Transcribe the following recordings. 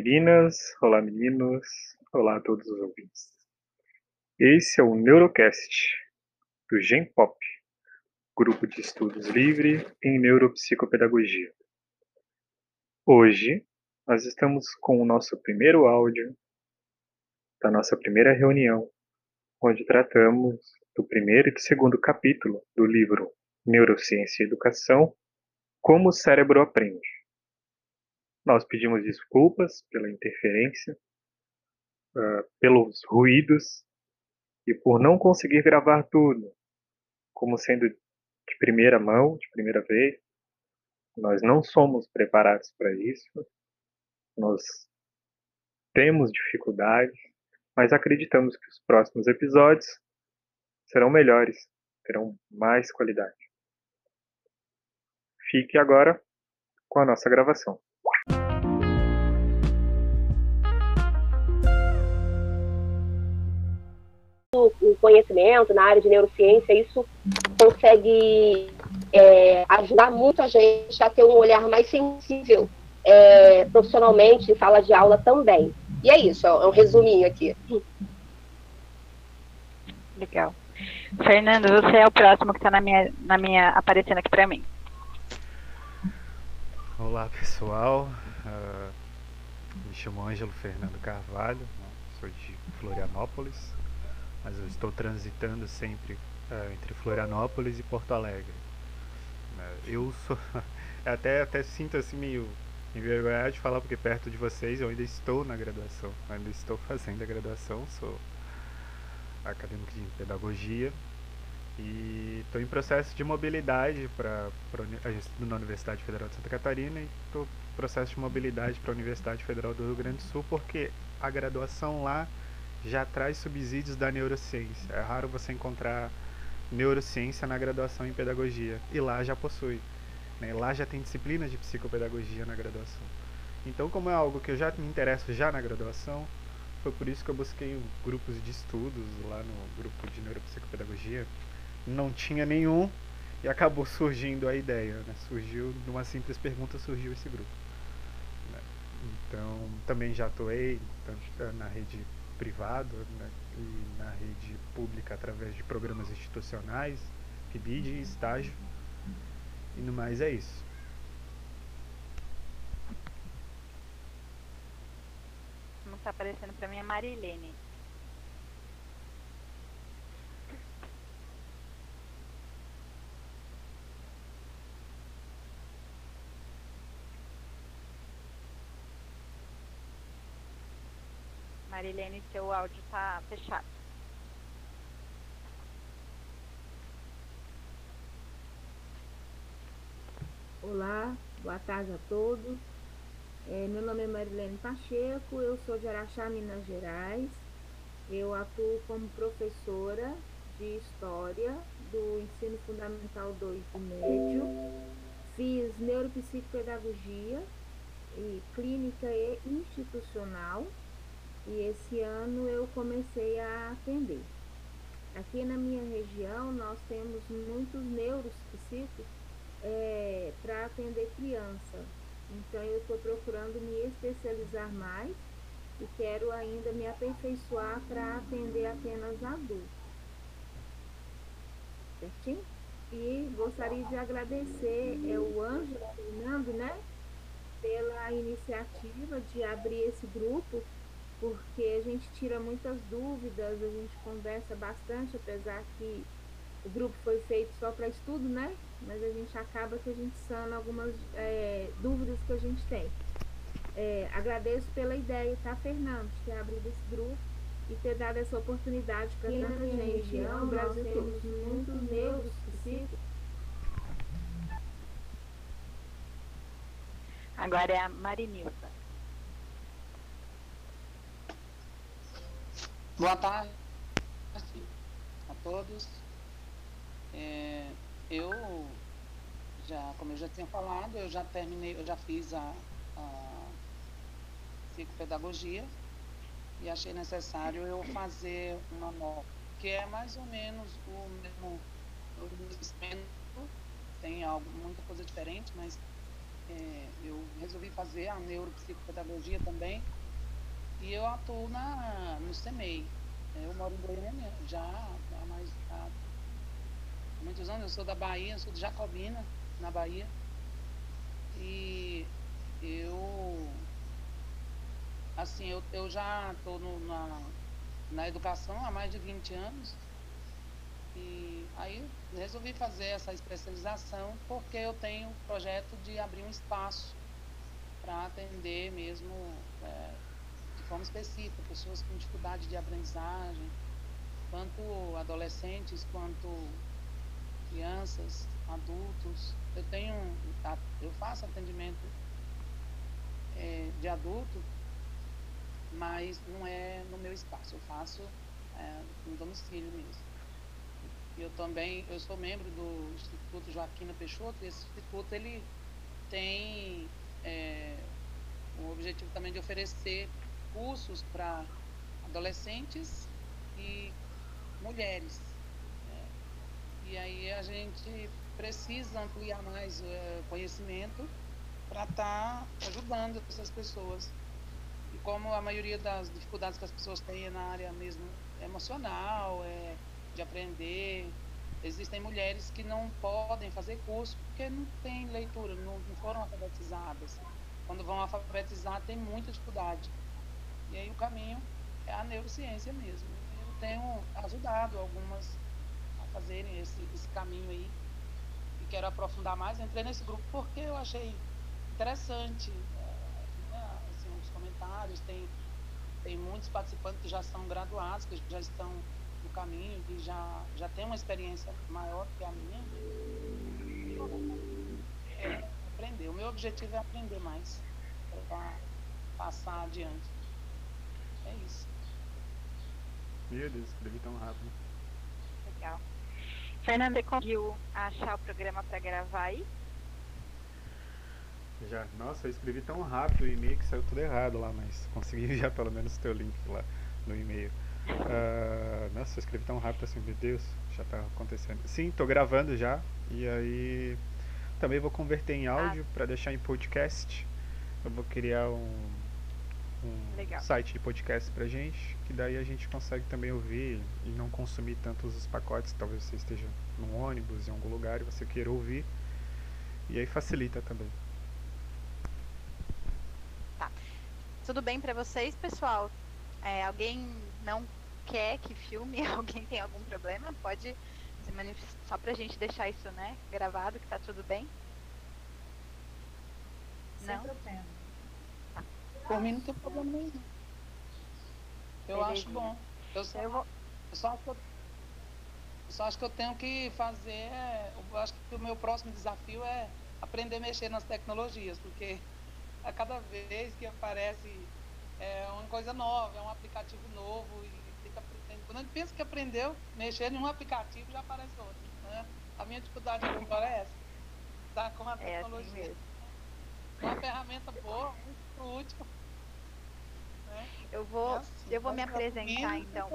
Meninas, olá meninos, olá a todos os ouvintes. Esse é o Neurocast do GenPop, grupo de estudos livre em neuropsicopedagogia. Hoje nós estamos com o nosso primeiro áudio da nossa primeira reunião, onde tratamos do primeiro e segundo capítulo do livro Neurociência e Educação, Como o Cérebro Aprende. Nós pedimos desculpas pela interferência, uh, pelos ruídos e por não conseguir gravar tudo, como sendo de primeira mão, de primeira vez. Nós não somos preparados para isso. Nós temos dificuldades, mas acreditamos que os próximos episódios serão melhores, terão mais qualidade. Fique agora com a nossa gravação. Conhecimento na área de neurociência, isso consegue é, ajudar muito a gente a ter um olhar mais sensível é, profissionalmente em sala de aula também. E é isso, é um resuminho aqui. Legal. Fernando, você é o próximo que está na minha, na minha aparecendo aqui para mim. Olá pessoal, uh, me chamo Ângelo Fernando Carvalho, sou de Florianópolis, mas eu estou transitando sempre uh, entre Florianópolis e Porto Alegre. Uh, eu sou, até, até sinto assim meio envergonhado de falar porque perto de vocês eu ainda estou na graduação, ainda estou fazendo a graduação, sou acadêmico de pedagogia e estou em processo de mobilidade para na Universidade Federal de Santa Catarina e estou em processo de mobilidade para a Universidade Federal do Rio Grande do Sul porque a graduação lá já traz subsídios da neurociência. É raro você encontrar neurociência na graduação em pedagogia e lá já possui. Né? Lá já tem disciplinas de psicopedagogia na graduação. Então, como é algo que eu já me interesso já na graduação, foi por isso que eu busquei grupos de estudos lá no grupo de neuropsicopedagogia. Não tinha nenhum e acabou surgindo a ideia. Né? Surgiu, numa simples pergunta, surgiu esse grupo. Né? Então, também já atuei na rede privada né? e na rede pública através de programas institucionais, PIBID e estágio. E no mais é isso. Como está aparecendo para mim é Marilene. Marilene, seu áudio está fechado. Olá, boa tarde a todos. É, meu nome é Marilene Pacheco, eu sou de Araxá, Minas Gerais. Eu atuo como professora de História do Ensino Fundamental 2 do Médio. Fiz neuropsicopedagogia e clínica e institucional. E esse ano eu comecei a atender. Aqui na minha região nós temos muitos neuropsicos é, para atender criança. Então eu estou procurando me especializar mais e quero ainda me aperfeiçoar para atender apenas adultos. Certinho? E gostaria de agradecer é, o Ângelo Fernando, né? Pela iniciativa de abrir esse grupo, porque a gente tira muitas dúvidas, a gente conversa bastante, apesar que o grupo foi feito só para estudo, né? Mas a gente acaba que a gente sana algumas é, dúvidas que a gente tem. É, agradeço pela ideia, tá, Fernando, de ter abrido esse grupo e ter dado essa oportunidade para tanta gente. Região, no Brasil temos muitos negros psíquicos. Agora é a Marinilda. Boa tarde a todos. É, eu já, como eu já tinha falado, eu já terminei, eu já fiz a, a psicopedagogia e achei necessário eu fazer uma nova, que é mais ou menos o mesmo, o mesmo tem algo, muita coisa diferente, mas é, eu resolvi fazer a neuropsicopedagogia também e eu atuo na, no CEMEI. É, eu moro em Goiânia já há mais há muitos anos, eu sou da Bahia, sou de Jacobina, na Bahia. E eu assim, eu, eu já estou na, na educação há mais de 20 anos. E aí resolvi fazer essa especialização porque eu tenho o projeto de abrir um espaço para atender mesmo é, forma específica pessoas com dificuldade de aprendizagem, tanto adolescentes quanto crianças, adultos. Eu tenho, eu faço atendimento é, de adulto, mas não é no meu espaço. Eu faço é, no domicílio mesmo. Eu também, eu sou membro do Instituto Joaquina Peixoto, e esse instituto ele tem é, o objetivo também de oferecer cursos para adolescentes e mulheres. Né? E aí a gente precisa ampliar mais é, conhecimento para estar tá ajudando essas pessoas. E como a maioria das dificuldades que as pessoas têm é na área mesmo emocional, é, de aprender. Existem mulheres que não podem fazer curso porque não tem leitura, não, não foram alfabetizadas. Quando vão alfabetizar, tem muita dificuldade. E aí o caminho é a neurociência mesmo. Eu tenho ajudado algumas a fazerem esse, esse caminho aí. E quero aprofundar mais. Entrei nesse grupo porque eu achei interessante é, né, assim, os comentários. Tem, tem muitos participantes que já são graduados, que já estão no caminho, que já, já tem uma experiência maior que a minha, é aprender. O meu objetivo é aprender mais, para passar adiante. É isso. Meu Deus, escrevi tão rápido. Legal. Fernanda, você conseguiu achar o programa para gravar aí? Já. Nossa, eu escrevi tão rápido o e-mail que saiu tudo errado lá, mas consegui enviar pelo menos o teu link lá no e-mail. Uh, nossa, eu escrevi tão rápido assim, meu Deus, já tá acontecendo. Sim, tô gravando já. E aí também vou converter em áudio ah. para deixar em podcast. Eu vou criar um, um site de podcast pra gente, que daí a gente consegue também ouvir e não consumir tantos os pacotes. Talvez você esteja num ônibus, em algum lugar e você queira ouvir. E aí facilita também. Tá. Tudo bem para vocês, pessoal? É, alguém não quer que filme, alguém tem algum problema, pode se manifestar só pra gente deixar isso, né, gravado, que tá tudo bem. Sem não? problema. Por mim não tem problema nenhum. Eu Beleza. acho bom. Eu só, eu, vou... eu, só acho que eu, eu só acho que eu tenho que fazer. Eu acho que o meu próximo desafio é aprender a mexer nas tecnologias, porque a cada vez que aparece é uma coisa nova, é um aplicativo novo e quando a gente pensa que aprendeu mexer em um aplicativo, já aparece outro. Né? A minha dificuldade agora é essa. Tá com a tecnologia. É assim uma ferramenta boa, muito útil. Eu vou, assim, eu vou me apresentar então.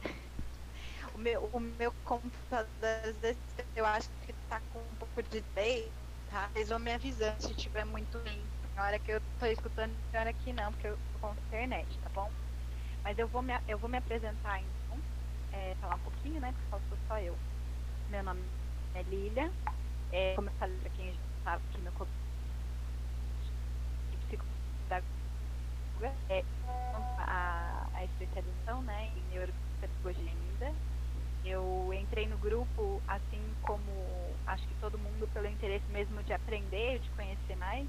o meu, o meu computador, eu acho que está com um pouco de delay, tá? Eles vão me avisando se estiver muito ruim. Na hora que eu estou escutando, na hora que não, porque eu tô com internet, tá bom? Mas eu vou me, eu vou me apresentar então, é, falar um pouquinho, né? Porque sou só eu. Meu nome é Lilia. É, como eu falei para quem sabe que meu corpo de psicopedagogia é a, a especialização né, em neuropedagogia ainda. Eu entrei no grupo, assim como acho que todo mundo, pelo interesse mesmo de aprender, de conhecer mais.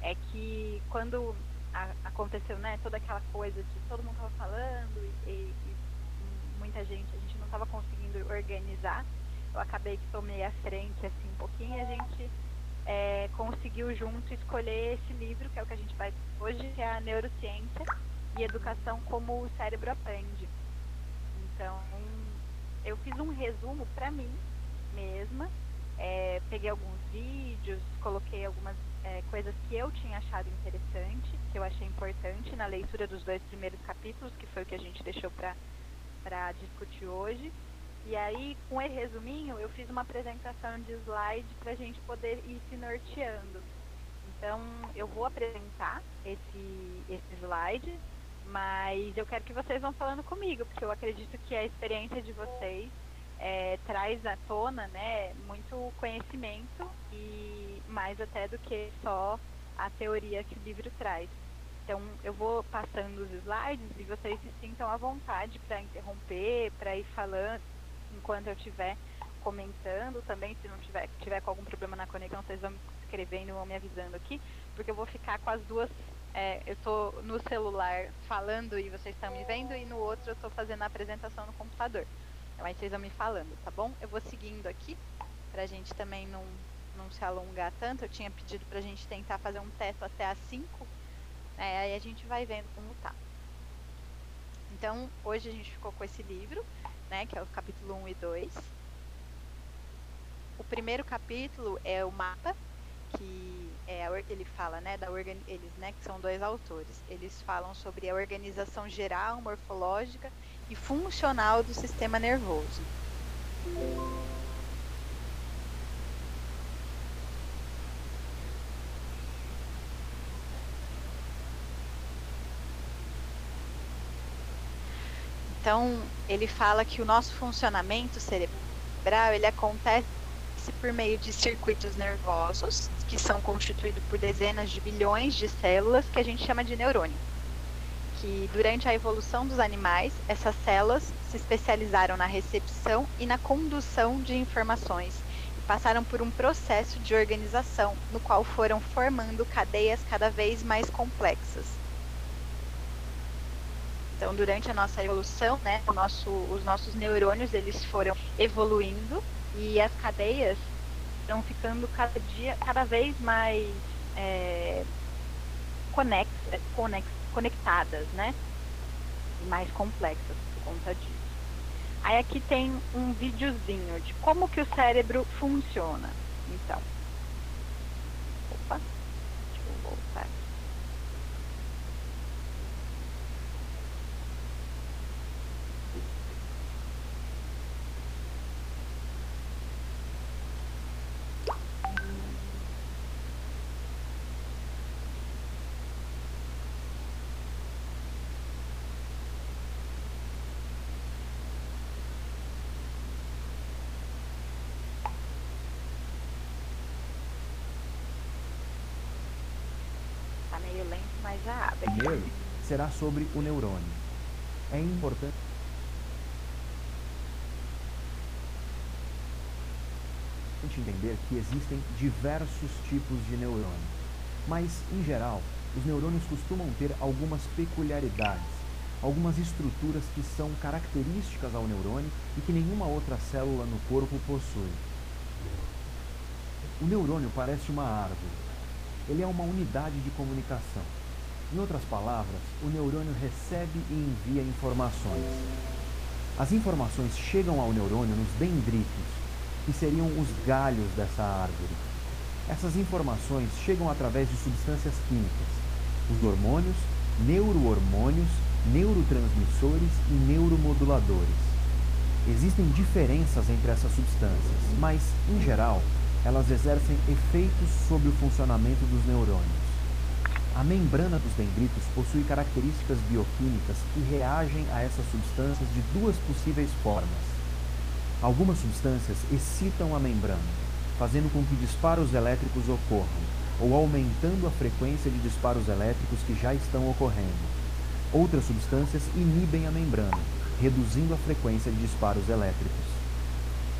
É que quando a, aconteceu, né, toda aquela coisa de todo mundo tava falando e, e, e muita gente, a gente não estava conseguindo organizar. Eu acabei que tomei a frente assim um pouquinho e a gente é, conseguiu junto escolher esse livro, que é o que a gente vai hoje, que é a Neurociência e Educação como o Cérebro Aprende. Então, eu fiz um resumo para mim mesma, é, peguei alguns vídeos, coloquei algumas é, coisas que eu tinha achado interessante, que eu achei importante na leitura dos dois primeiros capítulos, que foi o que a gente deixou para discutir hoje. E aí, com esse resuminho, eu fiz uma apresentação de slide para a gente poder ir se norteando. Então, eu vou apresentar esse, esse slide, mas eu quero que vocês vão falando comigo, porque eu acredito que a experiência de vocês é, traz à tona né, muito conhecimento e mais até do que só a teoria que o livro traz. Então, eu vou passando os slides e vocês se sintam à vontade para interromper, para ir falando enquanto eu estiver comentando também. Se não tiver, tiver com algum problema na conexão, vocês vão me escrevendo ou me avisando aqui, porque eu vou ficar com as duas. É, eu estou no celular falando e vocês estão me vendo, e no outro eu estou fazendo a apresentação no computador. Mas vocês vão me falando, tá bom? Eu vou seguindo aqui, para a gente também não, não se alongar tanto. Eu tinha pedido para a gente tentar fazer um teto até às 5, né? aí a gente vai vendo como tá. Então, hoje a gente ficou com esse livro, né, que é o capítulo 1 e 2. O primeiro capítulo é o mapa, que é, ele fala, né, da eles, né, que são dois autores. Eles falam sobre a organização geral, morfológica e funcional do sistema nervoso. Então, ele fala que o nosso funcionamento cerebral, ele acontece por meio de circuitos nervosos, que são constituídos por dezenas de bilhões de células, que a gente chama de neurônio. Que durante a evolução dos animais, essas células se especializaram na recepção e na condução de informações e passaram por um processo de organização no qual foram formando cadeias cada vez mais complexas. Então, durante a nossa evolução, né, nosso, os nossos neurônios eles foram evoluindo e as cadeias estão ficando cada dia, cada vez mais é, conex, conex, conectadas, né? Mais complexas por conta disso. Aí aqui tem um videozinho de como que o cérebro funciona. Então, opa, deixa eu voltar aqui. Tá meio abre. Primeiro será sobre o neurônio. É importante entender que existem diversos tipos de neurônio, mas, em geral, os neurônios costumam ter algumas peculiaridades, algumas estruturas que são características ao neurônio e que nenhuma outra célula no corpo possui. O neurônio parece uma árvore. Ele é uma unidade de comunicação. Em outras palavras, o neurônio recebe e envia informações. As informações chegam ao neurônio nos dendritos, que seriam os galhos dessa árvore. Essas informações chegam através de substâncias químicas, os hormônios, neurohormônios, neurotransmissores e neuromoduladores. Existem diferenças entre essas substâncias, mas, em geral, elas exercem efeitos sobre o funcionamento dos neurônios. A membrana dos dendritos possui características bioquímicas que reagem a essas substâncias de duas possíveis formas. Algumas substâncias excitam a membrana, fazendo com que disparos elétricos ocorram, ou aumentando a frequência de disparos elétricos que já estão ocorrendo. Outras substâncias inibem a membrana, reduzindo a frequência de disparos elétricos.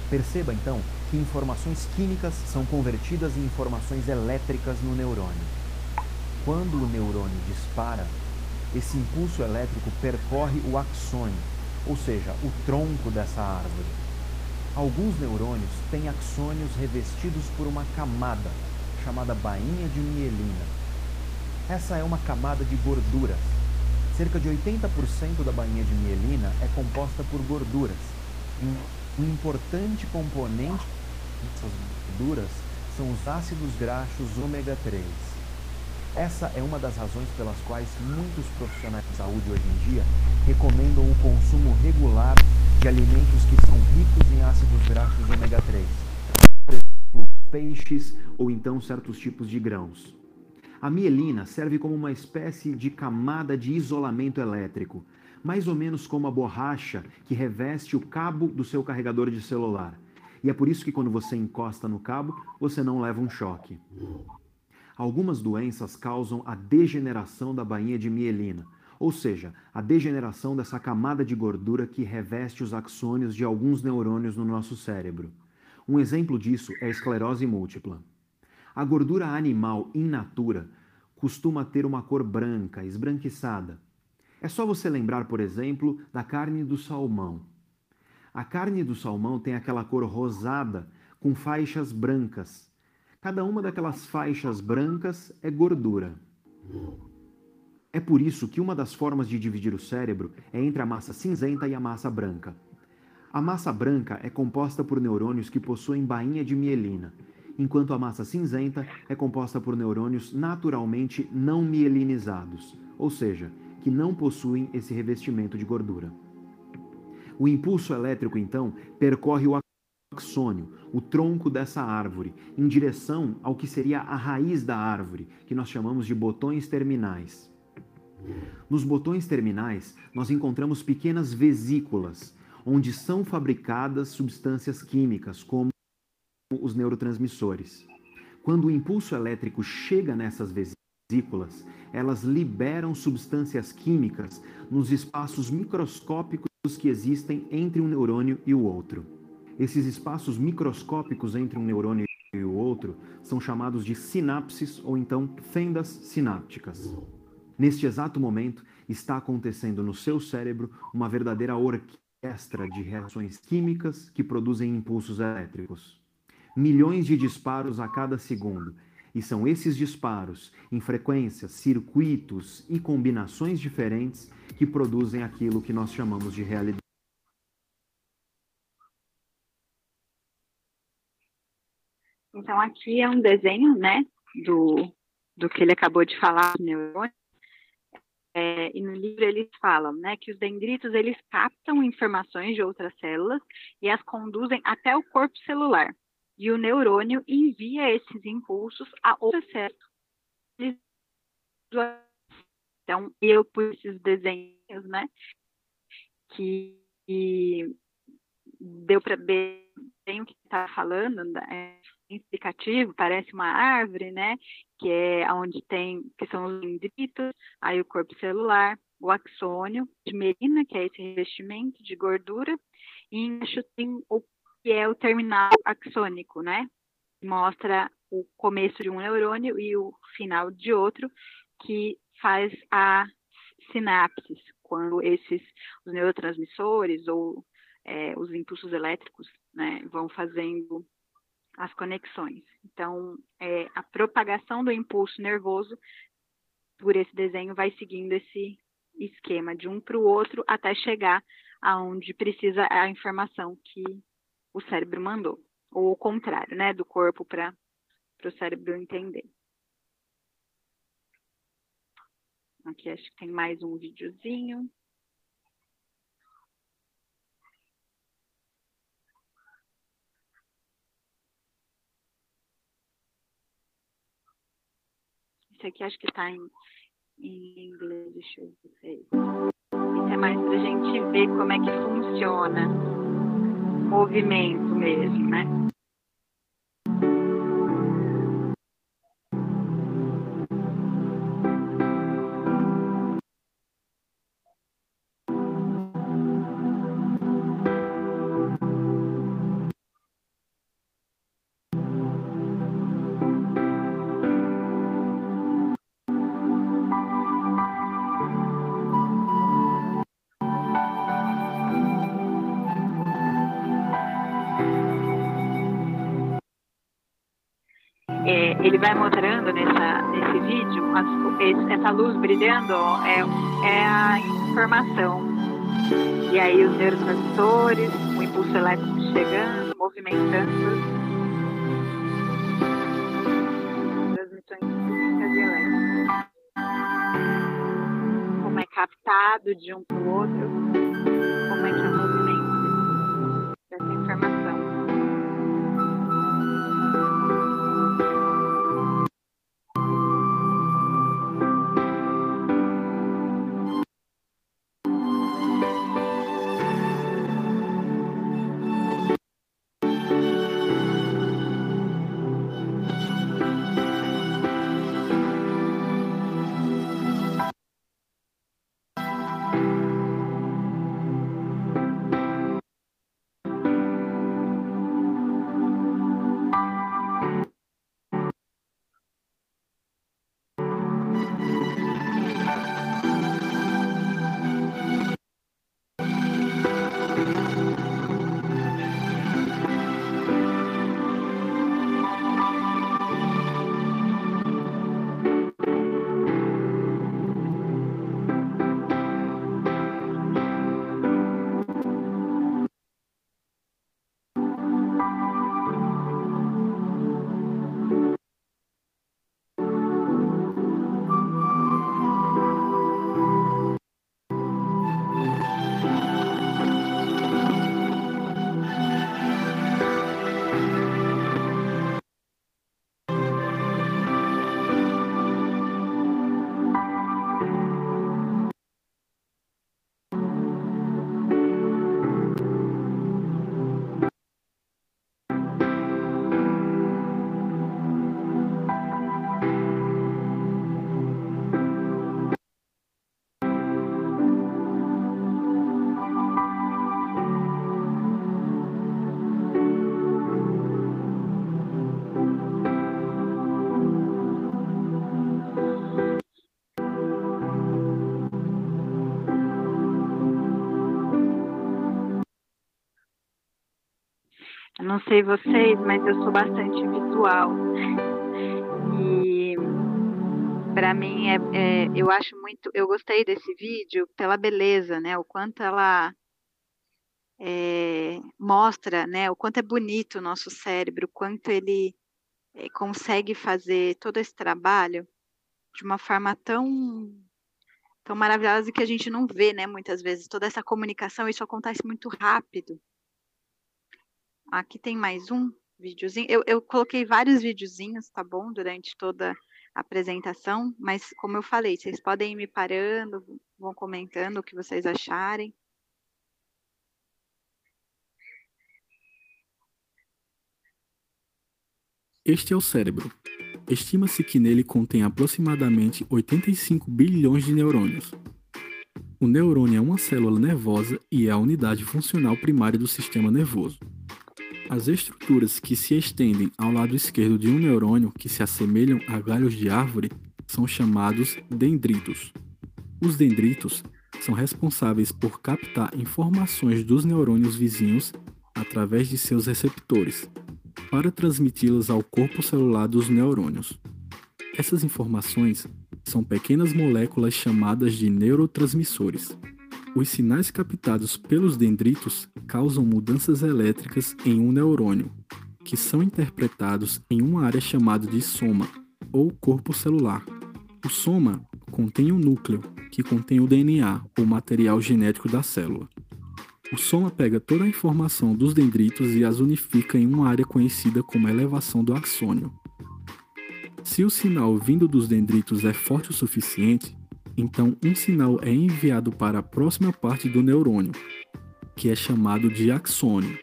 Perceba então que informações químicas são convertidas em informações elétricas no neurônio. Quando o neurônio dispara, esse impulso elétrico percorre o axônio, ou seja, o tronco dessa árvore. Alguns neurônios têm axônios revestidos por uma camada, chamada bainha de mielina. Essa é uma camada de gorduras. Cerca de 80% da bainha de mielina é composta por gorduras. Um importante componente dessas gorduras são os ácidos graxos ômega 3. Essa é uma das razões pelas quais muitos profissionais de saúde hoje em dia recomendam o consumo regular de alimentos que são ricos em ácidos graxos ômega 3, por exemplo, peixes ou então certos tipos de grãos. A mielina serve como uma espécie de camada de isolamento elétrico, mais ou menos como a borracha que reveste o cabo do seu carregador de celular. E é por isso que quando você encosta no cabo, você não leva um choque. Algumas doenças causam a degeneração da bainha de mielina, ou seja, a degeneração dessa camada de gordura que reveste os axônios de alguns neurônios no nosso cérebro. Um exemplo disso é a esclerose múltipla. A gordura animal in natura costuma ter uma cor branca, esbranquiçada. É só você lembrar, por exemplo, da carne do salmão. A carne do salmão tem aquela cor rosada com faixas brancas, Cada uma daquelas faixas brancas é gordura. É por isso que uma das formas de dividir o cérebro é entre a massa cinzenta e a massa branca. A massa branca é composta por neurônios que possuem bainha de mielina, enquanto a massa cinzenta é composta por neurônios naturalmente não mielinizados, ou seja, que não possuem esse revestimento de gordura. O impulso elétrico, então, percorre o axônio, o tronco dessa árvore, em direção ao que seria a raiz da árvore, que nós chamamos de botões terminais. Nos botões terminais, nós encontramos pequenas vesículas, onde são fabricadas substâncias químicas, como os neurotransmissores. Quando o impulso elétrico chega nessas vesículas, elas liberam substâncias químicas nos espaços microscópicos que existem entre um neurônio e o outro. Esses espaços microscópicos entre um neurônio e o outro são chamados de sinapses ou então fendas sinápticas. Neste exato momento, está acontecendo no seu cérebro uma verdadeira orquestra de reações químicas que produzem impulsos elétricos. Milhões de disparos a cada segundo. E são esses disparos, em frequências, circuitos e combinações diferentes, que produzem aquilo que nós chamamos de realidade. Então, aqui é um desenho, né, do, do que ele acabou de falar, neurônio. É, e no livro eles falam, né, que os dendritos eles captam informações de outras células e as conduzem até o corpo celular. E o neurônio envia esses impulsos a outras células. Então, eu pus esses desenhos, né, que, que deu para ver bem o que está falando, né, explicativo, parece uma árvore, né? Que é onde tem, que são os dendritos, aí o corpo celular, o axônio de melina, que é esse revestimento de gordura, e embaixo tem o que é o terminal axônico, né? Mostra o começo de um neurônio e o final de outro, que faz a sinapses, quando esses os neurotransmissores ou é, os impulsos elétricos né, vão fazendo as conexões. Então, é, a propagação do impulso nervoso por esse desenho vai seguindo esse esquema de um para o outro até chegar aonde precisa a informação que o cérebro mandou, ou o contrário, né, do corpo para o cérebro entender. Aqui acho que tem mais um videozinho. Aqui acho que está em, em inglês, deixa eu ver. Isso é mais para a gente ver como é que funciona o movimento mesmo, né? ele vai mostrando nessa, nesse vídeo, as, essa luz brilhando é, é a informação. E aí os neurotransmissores, o impulso elétrico chegando, movimentando. Transmissões físicas e elétricas. Como é captado de um para o outro. Não sei vocês, mas eu sou bastante visual. E para mim é, é, eu acho muito, eu gostei desse vídeo pela beleza, né? O quanto ela é, mostra, né? O quanto é bonito o nosso cérebro, o quanto ele é, consegue fazer todo esse trabalho de uma forma tão tão maravilhosa que a gente não vê, né? Muitas vezes toda essa comunicação, isso acontece muito rápido. Aqui tem mais um videozinho. Eu, eu coloquei vários videozinhos, tá bom? Durante toda a apresentação, mas como eu falei, vocês podem ir me parando, vão comentando o que vocês acharem. Este é o cérebro. Estima-se que nele contém aproximadamente 85 bilhões de neurônios. O neurônio é uma célula nervosa e é a unidade funcional primária do sistema nervoso. As estruturas que se estendem ao lado esquerdo de um neurônio que se assemelham a galhos de árvore são chamados dendritos. Os dendritos são responsáveis por captar informações dos neurônios vizinhos através de seus receptores, para transmiti-las ao corpo celular dos neurônios. Essas informações são pequenas moléculas chamadas de neurotransmissores. Os sinais captados pelos dendritos causam mudanças elétricas em um neurônio, que são interpretados em uma área chamada de soma, ou corpo celular. O soma contém um núcleo, que contém o DNA, ou material genético da célula. O soma pega toda a informação dos dendritos e as unifica em uma área conhecida como elevação do axônio. Se o sinal vindo dos dendritos é forte o suficiente, então um sinal é enviado para a próxima parte do neurônio, que é chamado de axônio.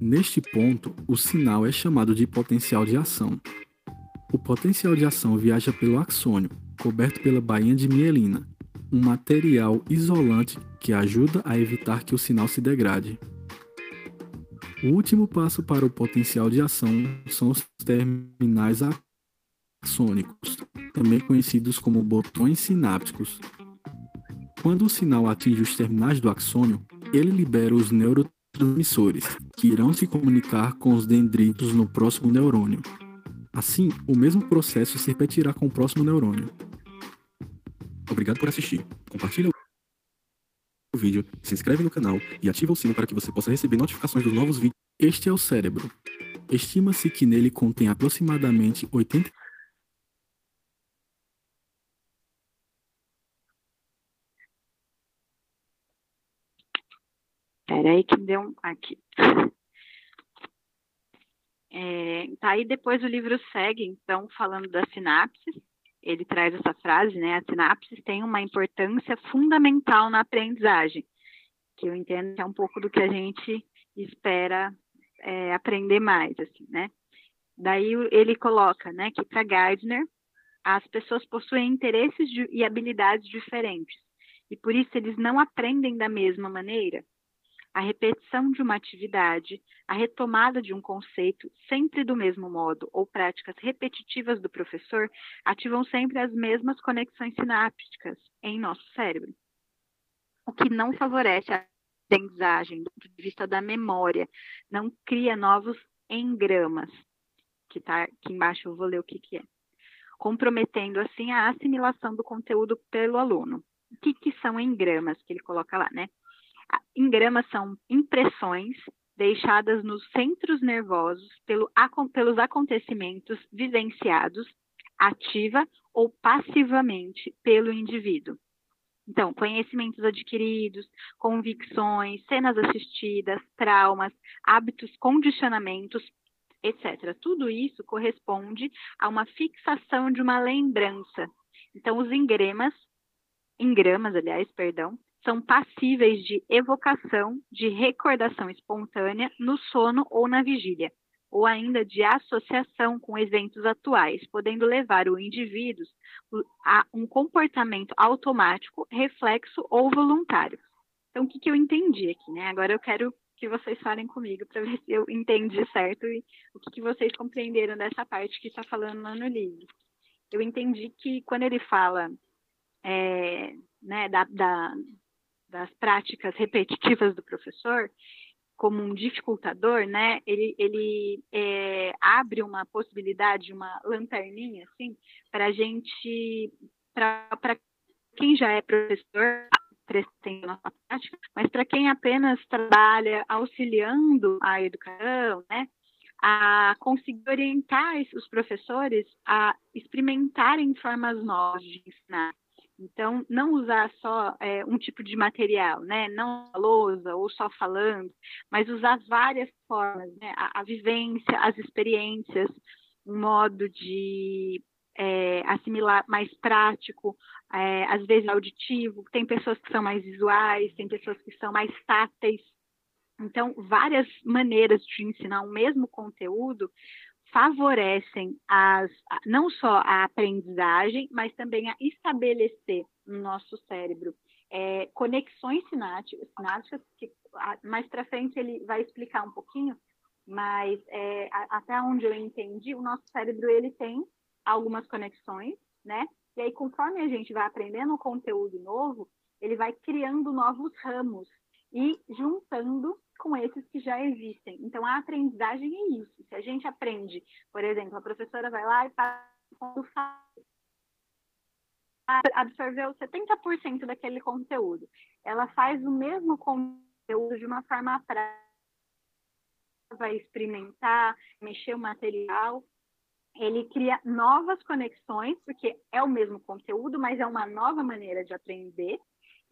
Neste ponto, o sinal é chamado de potencial de ação. O potencial de ação viaja pelo axônio, coberto pela bainha de mielina, um material isolante que ajuda a evitar que o sinal se degrade. O último passo para o potencial de ação são os terminais axônicos, também conhecidos como botões sinápticos. Quando o sinal atinge os terminais do axônio, ele libera os neurotransmissores, que irão se comunicar com os dendritos no próximo neurônio. Assim, o mesmo processo se repetirá com o próximo neurônio. Obrigado por assistir. Compartilhe o vídeo, se inscreve no canal e ativa o sino para que você possa receber notificações dos novos vídeos. Este é o cérebro. Estima-se que nele contém aproximadamente 80 Espera aí que deu um. Aqui. É, tá aí depois o livro segue, então, falando da sinapse. Ele traz essa frase, né? As sinapses têm uma importância fundamental na aprendizagem, que eu entendo que é um pouco do que a gente espera é, aprender mais, assim, né? Daí ele coloca, né, que para Gardner as pessoas possuem interesses e habilidades diferentes e por isso eles não aprendem da mesma maneira. A repetição de uma atividade, a retomada de um conceito sempre do mesmo modo ou práticas repetitivas do professor ativam sempre as mesmas conexões sinápticas em nosso cérebro, o que não favorece a aprendizagem do ponto de vista da memória, não cria novos engramas, que está aqui embaixo eu vou ler o que, que é, comprometendo assim a assimilação do conteúdo pelo aluno. O que, que são engramas que ele coloca lá, né? Engramas são impressões deixadas nos centros nervosos pelo, pelos acontecimentos vivenciados ativa ou passivamente pelo indivíduo. Então, conhecimentos adquiridos, convicções, cenas assistidas, traumas, hábitos, condicionamentos, etc. Tudo isso corresponde a uma fixação de uma lembrança. Então, os engramas engramas, aliás, perdão, são passíveis de evocação, de recordação espontânea no sono ou na vigília, ou ainda de associação com eventos atuais, podendo levar o indivíduo a um comportamento automático, reflexo ou voluntário. Então, o que, que eu entendi aqui, né? Agora eu quero que vocês falem comigo para ver se eu entendi certo e o que, que vocês compreenderam dessa parte que está falando lá no livro. Eu entendi que quando ele fala é, né, da, da, das práticas repetitivas do professor como um dificultador, né, ele, ele é, abre uma possibilidade, uma lanterninha, assim, para a gente, para quem já é professor, prática, mas para quem apenas trabalha auxiliando a educação, né, a conseguir orientar os professores a experimentarem formas novas de ensinar. Então, não usar só é, um tipo de material, né? Não a lousa ou só falando, mas usar várias formas, né? A, a vivência, as experiências, um modo de é, assimilar mais prático, é, às vezes auditivo. Tem pessoas que são mais visuais, tem pessoas que são mais táteis. Então, várias maneiras de ensinar o mesmo conteúdo favorecem as, não só a aprendizagem, mas também a estabelecer no nosso cérebro é, conexões sinápticas, que mais para frente ele vai explicar um pouquinho, mas é, até onde eu entendi, o nosso cérebro ele tem algumas conexões, né? E aí, conforme a gente vai aprendendo um conteúdo novo, ele vai criando novos ramos e juntando com esses que já existem. Então, a aprendizagem é isso. Se a gente aprende, por exemplo, a professora vai lá e passa absorveu 70% daquele conteúdo. Ela faz o mesmo conteúdo de uma forma prática, vai experimentar, mexer o material. Ele cria novas conexões, porque é o mesmo conteúdo, mas é uma nova maneira de aprender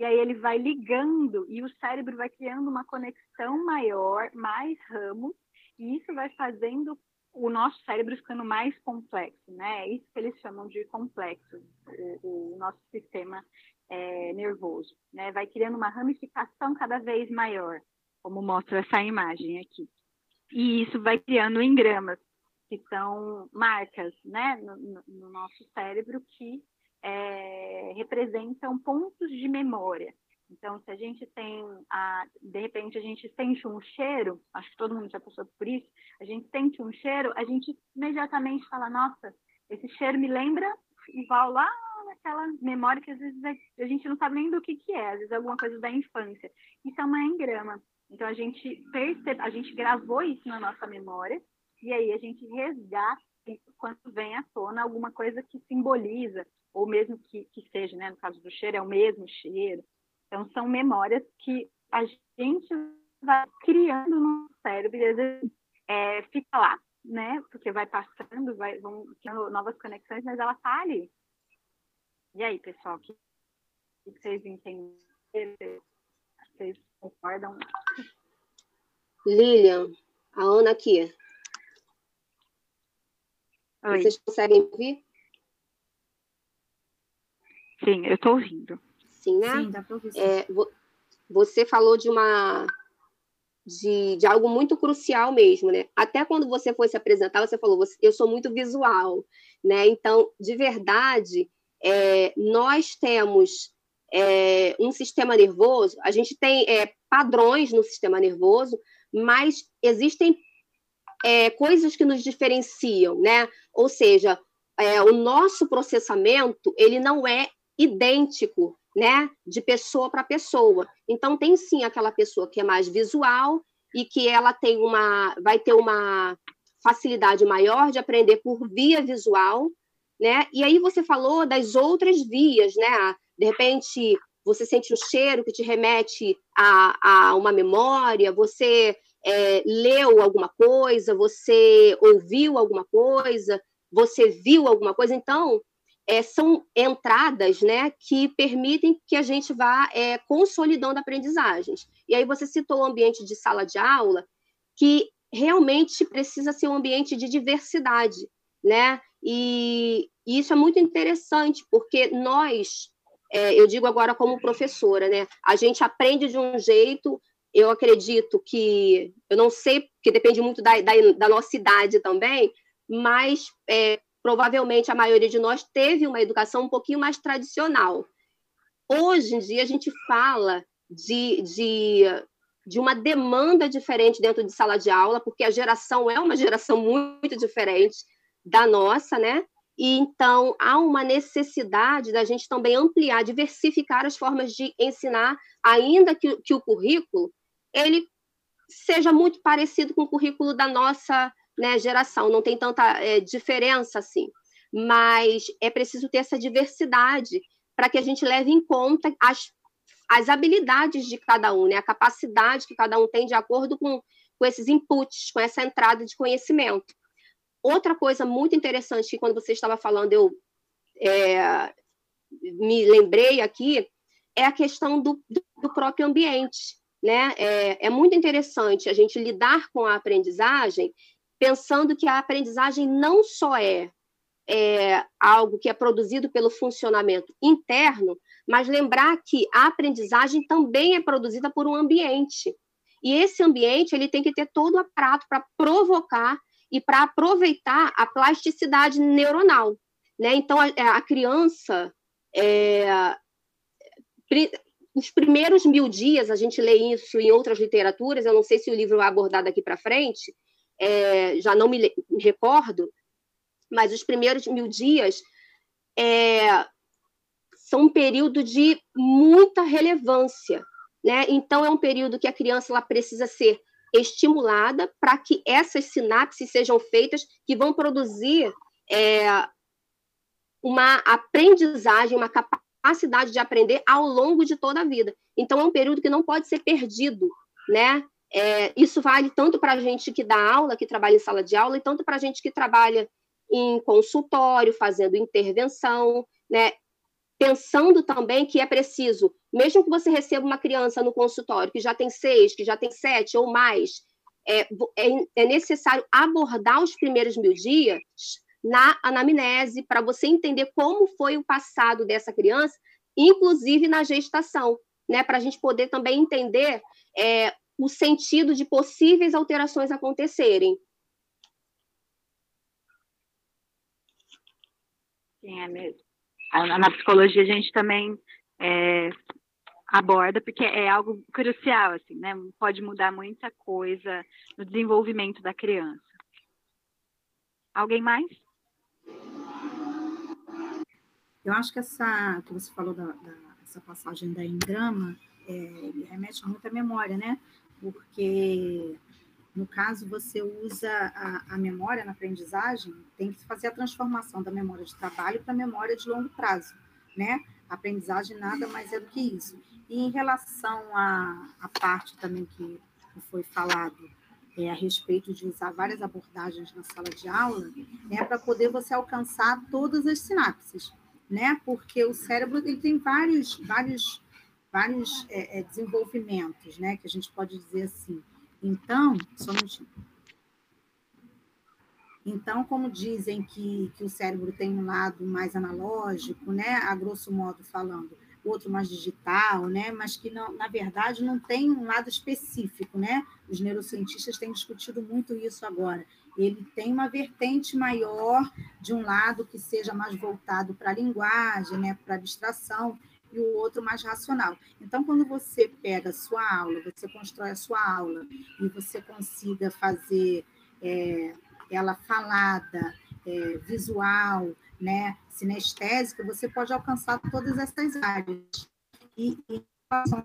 e aí ele vai ligando e o cérebro vai criando uma conexão maior, mais ramos, e isso vai fazendo o nosso cérebro ficando mais complexo, né? É isso que eles chamam de complexo, o, o nosso sistema é, nervoso, né? Vai criando uma ramificação cada vez maior, como mostra essa imagem aqui. E isso vai criando engramas, que são marcas, né, no, no nosso cérebro que é, representam pontos de memória. Então, se a gente tem, a, de repente, a gente sente um cheiro, acho que todo mundo já passou por isso, a gente sente um cheiro, a gente imediatamente fala, nossa, esse cheiro me lembra vai lá naquela memória que às vezes a gente não sabe nem do que, que é, às vezes alguma coisa da infância. Isso é uma engrama. Então, a gente percebe, a gente gravou isso na nossa memória, e aí a gente resgata quando vem à tona alguma coisa que simboliza ou mesmo que, que seja, né, no caso do cheiro, é o mesmo cheiro. Então, são memórias que a gente vai criando no cérebro e às vezes é, fica lá, né? Porque vai passando, vai, vão criando novas conexões, mas ela tá ali. E aí, pessoal, o que, que vocês entendem? Vocês concordam? Lilian, a Ana aqui. Oi. Vocês conseguem ouvir? Sim, eu estou ouvindo. Sim, né? Sim, dá para ouvir. É, vo- você falou de uma de, de algo muito crucial mesmo, né? Até quando você foi se apresentar, você falou, você- eu sou muito visual, né? Então, de verdade, é, nós temos é, um sistema nervoso, a gente tem é, padrões no sistema nervoso, mas existem é, coisas que nos diferenciam, né? Ou seja, é, o nosso processamento ele não é idêntico, né? De pessoa para pessoa. Então tem sim aquela pessoa que é mais visual e que ela tem uma, vai ter uma facilidade maior de aprender por via visual, né? E aí você falou das outras vias, né? De repente você sente um cheiro que te remete a, a uma memória, você é, leu alguma coisa, você ouviu alguma coisa, você viu alguma coisa. Então, é, são entradas né, que permitem que a gente vá é, consolidando aprendizagens. E aí você citou o ambiente de sala de aula, que realmente precisa ser um ambiente de diversidade, né? E, e isso é muito interessante, porque nós, é, eu digo agora como professora, né? A gente aprende de um jeito, eu acredito que, eu não sei, porque depende muito da, da, da nossa idade também, mas é, provavelmente a maioria de nós teve uma educação um pouquinho mais tradicional. Hoje em dia, a gente fala de, de, de uma demanda diferente dentro de sala de aula, porque a geração é uma geração muito diferente da nossa, né? E então há uma necessidade da gente também ampliar, diversificar as formas de ensinar, ainda que, que o currículo ele seja muito parecido com o currículo da nossa né, geração, não tem tanta é, diferença assim, mas é preciso ter essa diversidade para que a gente leve em conta as, as habilidades de cada um, né, a capacidade que cada um tem de acordo com, com esses inputs, com essa entrada de conhecimento. Outra coisa muito interessante que quando você estava falando eu é, me lembrei aqui é a questão do, do próprio ambiente. Né? É, é muito interessante a gente lidar com a aprendizagem pensando que a aprendizagem não só é, é, algo que é produzido pelo funcionamento interno, mas lembrar que a aprendizagem também é produzida por um ambiente. E esse ambiente ele tem que ter todo o aparato para provocar e para aproveitar a plasticidade neuronal. Né? Então, a, a criança, é, os primeiros mil dias, a gente lê isso em outras literaturas, eu não sei se o livro vai abordar daqui para frente, é, já não me, me, recordo, mas os primeiros mil dias é, são um período de muita relevância. Né? Então, é um período que a criança ela precisa ser estimulada para que essas sinapses sejam feitas, que vão produzir é, uma aprendizagem, uma capacidade de aprender ao longo de toda a vida. Então, é um período que não pode ser perdido, né? É, isso vale tanto para a gente que dá aula, que trabalha em sala de aula, e tanto para a gente que trabalha em consultório, fazendo intervenção, né? Pensando também que é preciso, mesmo que você receba uma criança no consultório que já tem seis, que já tem sete ou mais, é, é, é necessário abordar os primeiros mil dias na anamnese para você entender como foi o passado dessa criança, inclusive na gestação, né? Para a gente poder também entender é, o sentido de possíveis alterações acontecerem. Sim, é mesmo. Na psicologia a gente também é, aborda, porque é algo crucial, assim, né? Pode mudar muita coisa no desenvolvimento da criança. Alguém mais? Eu acho que essa que você falou da, da essa passagem da engrama é, remete muito à memória, né? Porque no caso você usa a, a, memória na aprendizagem, tem que fazer a transformação da memória de trabalho para memória de longo prazo, né? Aprendizagem nada mais é do que isso. E em relação à, à parte também que foi falado é, a respeito de usar várias abordagens na sala de aula, é para poder você alcançar todas as sinapses, né? Porque o cérebro ele tem vários, vários, vários é, é, desenvolvimentos, né? Que a gente pode dizer assim. Então, só um minutinho. Então, como dizem que, que o cérebro tem um lado mais analógico, né, a grosso modo falando, outro mais digital, né, mas que não, na verdade não tem um lado específico, né? Os neurocientistas têm discutido muito isso agora. Ele tem uma vertente maior de um lado que seja mais voltado para a linguagem, né, para a abstração, e o outro mais racional. Então, quando você pega a sua aula, você constrói a sua aula e você consiga fazer é, ela falada, é, visual, né, sinestésica, você pode alcançar todas essas áreas. E, relação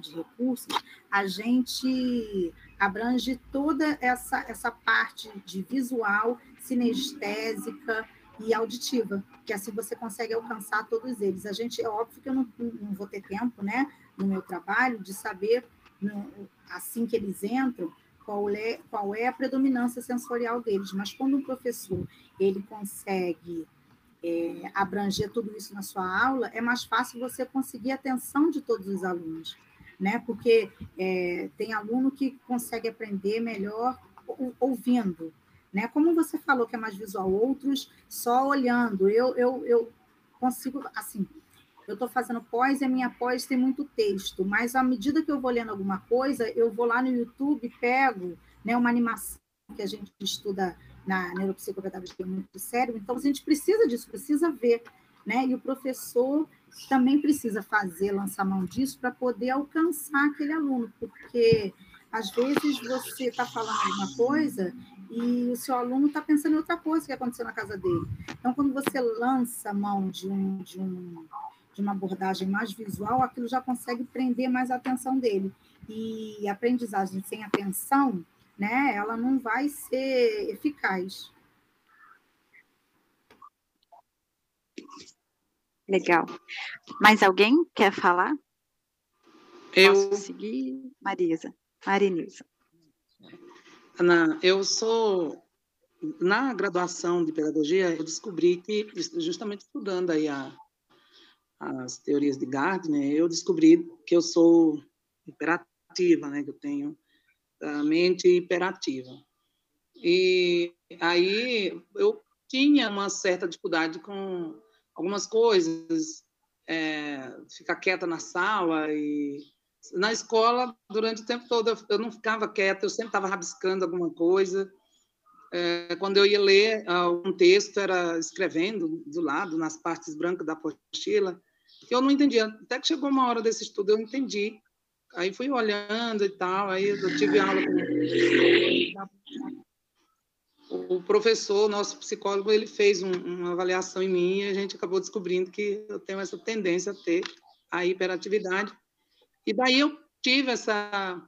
de recursos, a gente abrange toda essa, essa parte de visual, sinestésica e auditiva, que assim você consegue alcançar todos eles. A gente, é óbvio que eu não, não vou ter tempo, né, no meu trabalho, de saber, no, assim que eles entram, qual é, qual é a predominância sensorial deles, mas quando um professor ele consegue é, abranger tudo isso na sua aula, é mais fácil você conseguir a atenção de todos os alunos, né? Porque é, tem aluno que consegue aprender melhor ouvindo, né? Como você falou que é mais visual, outros só olhando. Eu, eu, eu consigo, assim, eu estou fazendo pós e a minha pós tem muito texto, mas à medida que eu vou lendo alguma coisa, eu vou lá no YouTube, pego né, uma animação que a gente estuda na neuropsicopedagogia muito cérebro, então a gente precisa disso, precisa ver, né? E o professor também precisa fazer, lançar mão disso para poder alcançar aquele aluno, porque às vezes você está falando alguma coisa e o seu aluno está pensando em outra coisa que aconteceu na casa dele. Então, quando você lança mão de um, de um de uma abordagem mais visual, aquilo já consegue prender mais a atenção dele. E aprendizagem sem atenção, né, ela não vai ser eficaz. Legal. Mais alguém quer falar? Eu. Posso seguir? Marisa. Marinisa. Ana, eu sou. Na graduação de pedagogia, eu descobri que, justamente estudando aí a, as teorias de Gardner, eu descobri que eu sou hiperativa, né? Que eu tenho a mente hiperativa. E aí eu tinha uma certa dificuldade com algumas coisas, é, ficar quieta na sala e na escola durante o tempo todo eu não ficava quieta, eu sempre estava rabiscando alguma coisa. É, quando eu ia ler um texto, era escrevendo do lado, nas partes brancas da apostila, eu não entendia. Até que chegou uma hora desse estudo, eu entendi. Aí fui olhando e tal, aí eu tive aula com o professor, nosso psicólogo, ele fez um, uma avaliação em mim e a gente acabou descobrindo que eu tenho essa tendência a ter a hiperatividade. E daí eu tive essa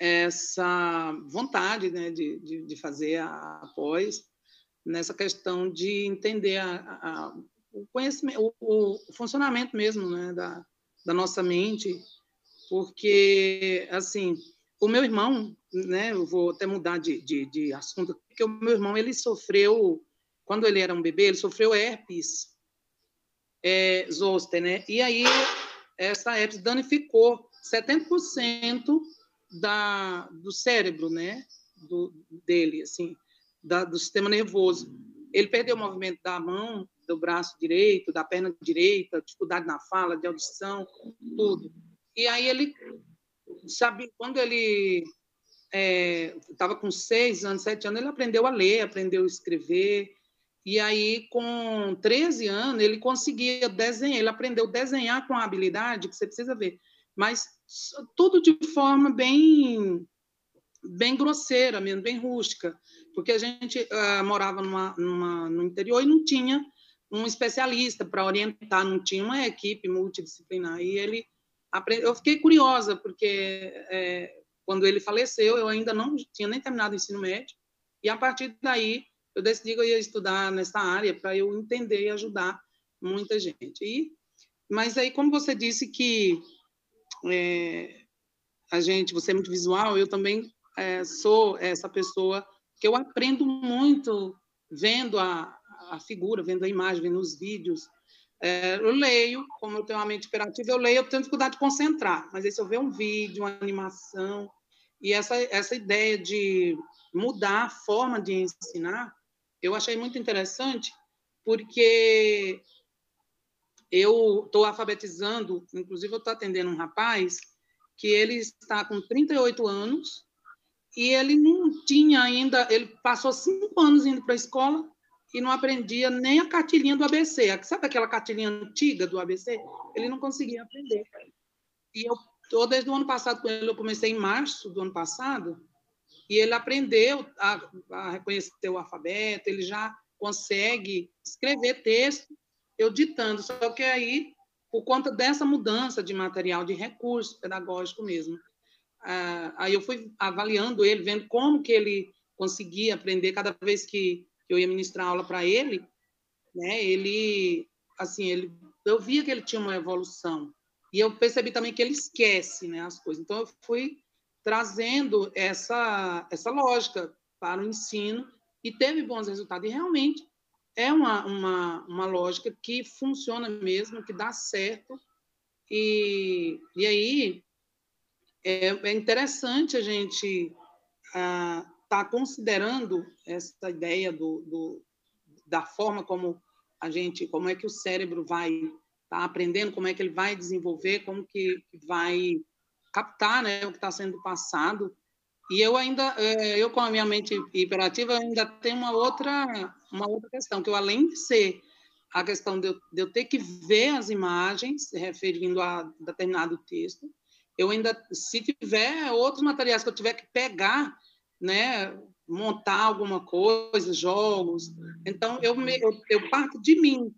essa vontade né, de, de, de fazer a pós nessa questão de entender a, a, o conhecimento, o, o funcionamento mesmo né, da, da nossa mente, porque, assim, o meu irmão, né, eu vou até mudar de, de, de assunto, porque o meu irmão, ele sofreu, quando ele era um bebê, ele sofreu herpes é, zoster, né, e aí essa herpes danificou 70% da, do cérebro, né, do, dele, assim, da, do sistema nervoso. Ele perdeu o movimento da mão, do braço direito, da perna direita, dificuldade na fala, de audição, tudo. E aí ele sabe quando ele estava é, com seis anos, sete anos, ele aprendeu a ler, aprendeu a escrever. E aí, com 13 anos, ele conseguia desenhar, ele aprendeu a desenhar com a habilidade que você precisa ver, mas tudo de forma bem bem grosseira mesmo, bem rústica, porque a gente uh, morava numa, numa, no interior e não tinha um especialista para orientar, não tinha uma equipe multidisciplinar. E ele aprende... eu fiquei curiosa, porque é, quando ele faleceu, eu ainda não tinha nem terminado o ensino médio, e a partir daí eu decidi que eu ia estudar nessa área para eu entender e ajudar muita gente. E, mas aí, como você disse que é, a gente, você é muito visual, eu também é, sou essa pessoa que eu aprendo muito vendo a, a figura, vendo a imagem, vendo os vídeos. É, eu leio, como eu tenho uma mente operativa, eu leio, eu tenho dificuldade de concentrar, mas aí se eu ver um vídeo, uma animação, E essa, essa ideia de mudar a forma de ensinar, eu achei muito interessante, porque eu estou alfabetizando, inclusive eu estou atendendo um rapaz que ele está com 38 anos e ele não tinha ainda, ele passou cinco anos indo para a escola e não aprendia nem a cartilhinha do ABC. Sabe aquela cartilhinha antiga do ABC? Ele não conseguia aprender. E eu tô desde o ano passado com ele, eu comecei em março do ano passado, e ele aprendeu a, a reconhecer o alfabeto, ele já consegue escrever texto, eu ditando. Só que aí, por conta dessa mudança de material, de recurso pedagógico mesmo, ah, aí eu fui avaliando ele, vendo como que ele conseguia aprender cada vez que eu ia ministrar aula para ele, né? Ele, assim, ele, eu via que ele tinha uma evolução e eu percebi também que ele esquece, né, as coisas. Então eu fui trazendo essa essa lógica para o ensino e teve bons resultados. E realmente é uma, uma, uma lógica que funciona mesmo, que dá certo. E, e aí é, é interessante a gente estar ah, tá considerando essa ideia do, do, da forma como a gente, como é que o cérebro vai estar tá aprendendo, como é que ele vai desenvolver, como que vai captar né, o que está sendo passado. E eu ainda, é, eu com a minha mente hiperativa, ainda tenho uma outra, uma outra questão, que eu, além de ser a questão de eu, de eu ter que ver as imagens, referindo a determinado texto, eu ainda, se tiver outros materiais que eu tiver que pegar, né, montar alguma coisa, jogos, então eu, eu, eu parto de mim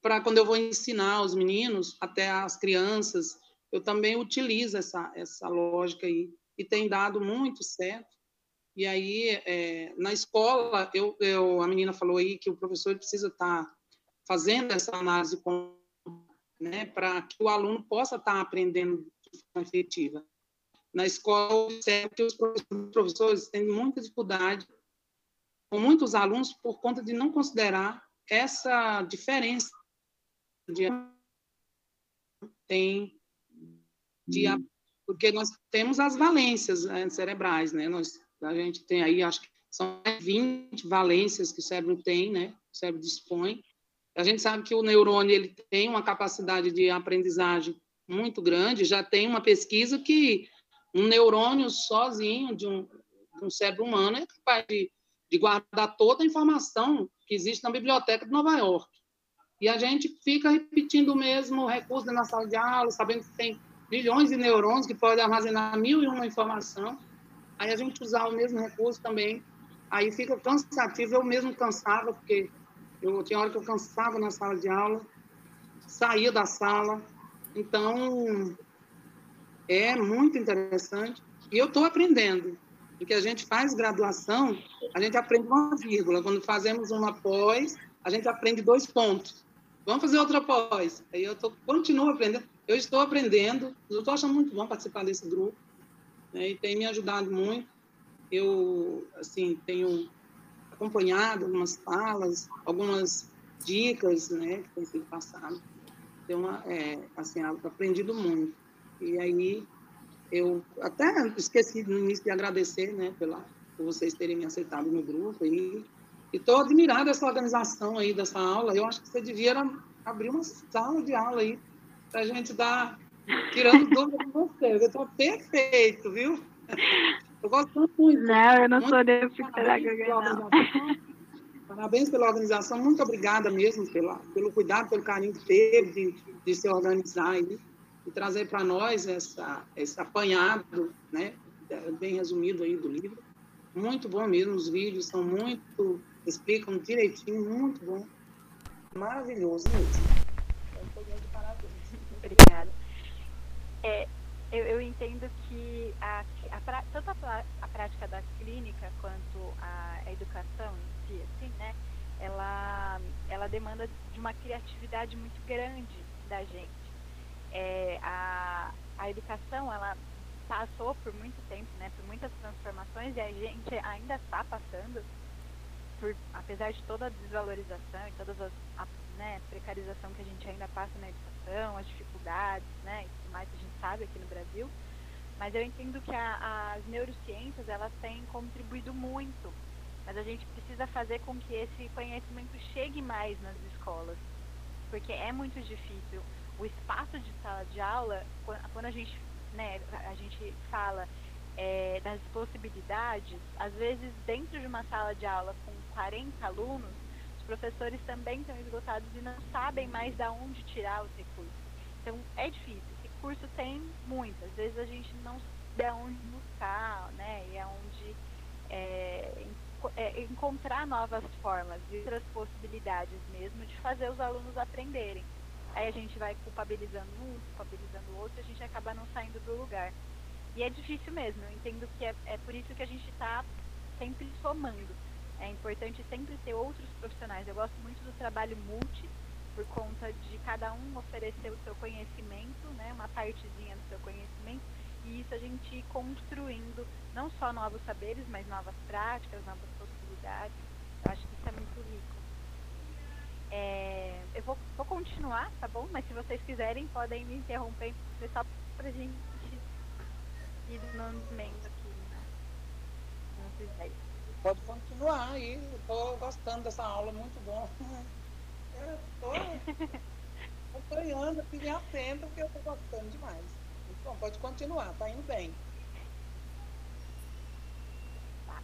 para quando eu vou ensinar os meninos, até as crianças, eu também utilizo essa, essa lógica aí, e tem dado muito certo. E aí, é, na escola, eu, eu, a menina falou aí que o professor precisa estar tá fazendo essa análise né, para que o aluno possa estar tá aprendendo de forma efetiva. Na escola, que os professores têm muita dificuldade com muitos alunos por conta de não considerar essa diferença de tem de porque nós temos as valências né, cerebrais, né? Nós a gente tem aí acho que são 20 valências que o cérebro tem, né? O cérebro dispõe. A gente sabe que o neurônio ele tem uma capacidade de aprendizagem muito grande. Já tem uma pesquisa que um neurônio sozinho de um, de um cérebro humano é capaz de, de, guardar toda a informação que existe na biblioteca de Nova York. E a gente fica repetindo o mesmo recurso na sala de aula, sabendo que tem milhões de neurônios que podem armazenar mil e uma informação. Aí a gente usar o mesmo recurso também, aí fica cansativo. Eu mesmo cansava, porque eu tinha hora que eu cansava na sala de aula, saía da sala, então, é muito interessante. E eu estou aprendendo, porque a gente faz graduação, a gente aprende uma vírgula. Quando fazemos uma pós, a gente aprende dois pontos. Vamos fazer outra pós. Aí eu tô, continuo aprendendo. Eu estou aprendendo. Eu estou achando muito bom participar desse grupo. Né, e tem me ajudado muito. Eu, assim, tenho acompanhado algumas falas, algumas dicas, né, que têm sido passadas deu uma, é, assim, aprendido muito. E aí eu até esqueci no início de agradecer, né, pela, por vocês terem me aceitado no grupo e estou admirada dessa organização aí dessa aula. Eu acho que você devia abrir uma sala de aula aí para a gente dar tirando dúvida com você. Eu estou perfeito, viu? Eu gosto muito. Não, eu não muito sou de pedagoga. Parabéns pela organização, muito obrigada mesmo pela, pelo cuidado, pelo carinho que teve de, de se organizar e, e trazer para nós essa, esse apanhado, né, bem resumido aí do livro. Muito bom mesmo, os vídeos são muito, explicam direitinho, muito bom. Maravilhoso mesmo. Obrigada. É, eu, eu, entendo que a, a, tanto a, a, prática da clínica quanto a, a educação si, assim, né? Ela, ela demanda de uma criatividade muito grande da gente. É, a, a educação, ela passou por muito tempo, né? Por muitas transformações e a gente ainda está passando por, apesar de toda a desvalorização e toda a né, precarização que a gente ainda passa na educação, as dificuldades, né, e tudo mais que a gente sabe aqui no Brasil, Mas eu entendo que a, as neurociências elas têm contribuído muito, mas a gente precisa fazer com que esse conhecimento chegue mais nas escolas, porque é muito difícil. O espaço de sala de aula, quando a gente, né, a gente fala é, das possibilidades, às vezes dentro de uma sala de aula com 40 alunos, os professores também estão esgotados e não sabem mais de onde tirar os recursos. Então é difícil curso tem muitas. Às vezes a gente não sabe onde buscar, né? E aonde é, é, encontrar novas formas e outras possibilidades mesmo de fazer os alunos aprenderem. Aí a gente vai culpabilizando um, culpabilizando o outro, a gente acaba não saindo do lugar. E é difícil mesmo, eu entendo que é, é por isso que a gente está sempre somando. É importante sempre ter outros profissionais. Eu gosto muito do trabalho multi, por conta de cada um oferecer o seu conhecimento, né, uma partezinha do seu conhecimento, e isso a gente ir construindo não só novos saberes, mas novas práticas, novas possibilidades. Eu acho que isso é muito rico. É, eu vou, vou continuar, tá bom? Mas se vocês quiserem, podem me interromper só pra gente aqui. Né? Pode continuar aí, tô gostando dessa aula, muito bom. Eu tô acompanhando, assim, atento, porque eu tô gostando demais. Bom, pode continuar, tá indo bem. Tá.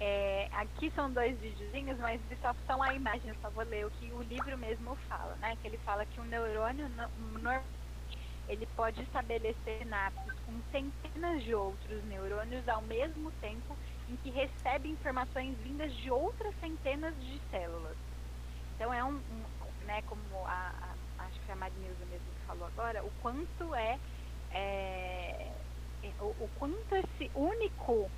É, aqui são dois videozinhos, mas só são a imagem, eu só vou ler o que o livro mesmo fala, né? Que ele fala que um neurônio ele pode estabelecer sinapses com centenas de outros neurônios ao mesmo tempo em que recebe informações vindas de outras centenas de células. Então é um, um né, como a, a, acho que a Marinilza mesmo falou agora, o quanto é, é, é o, o, quanto esse único,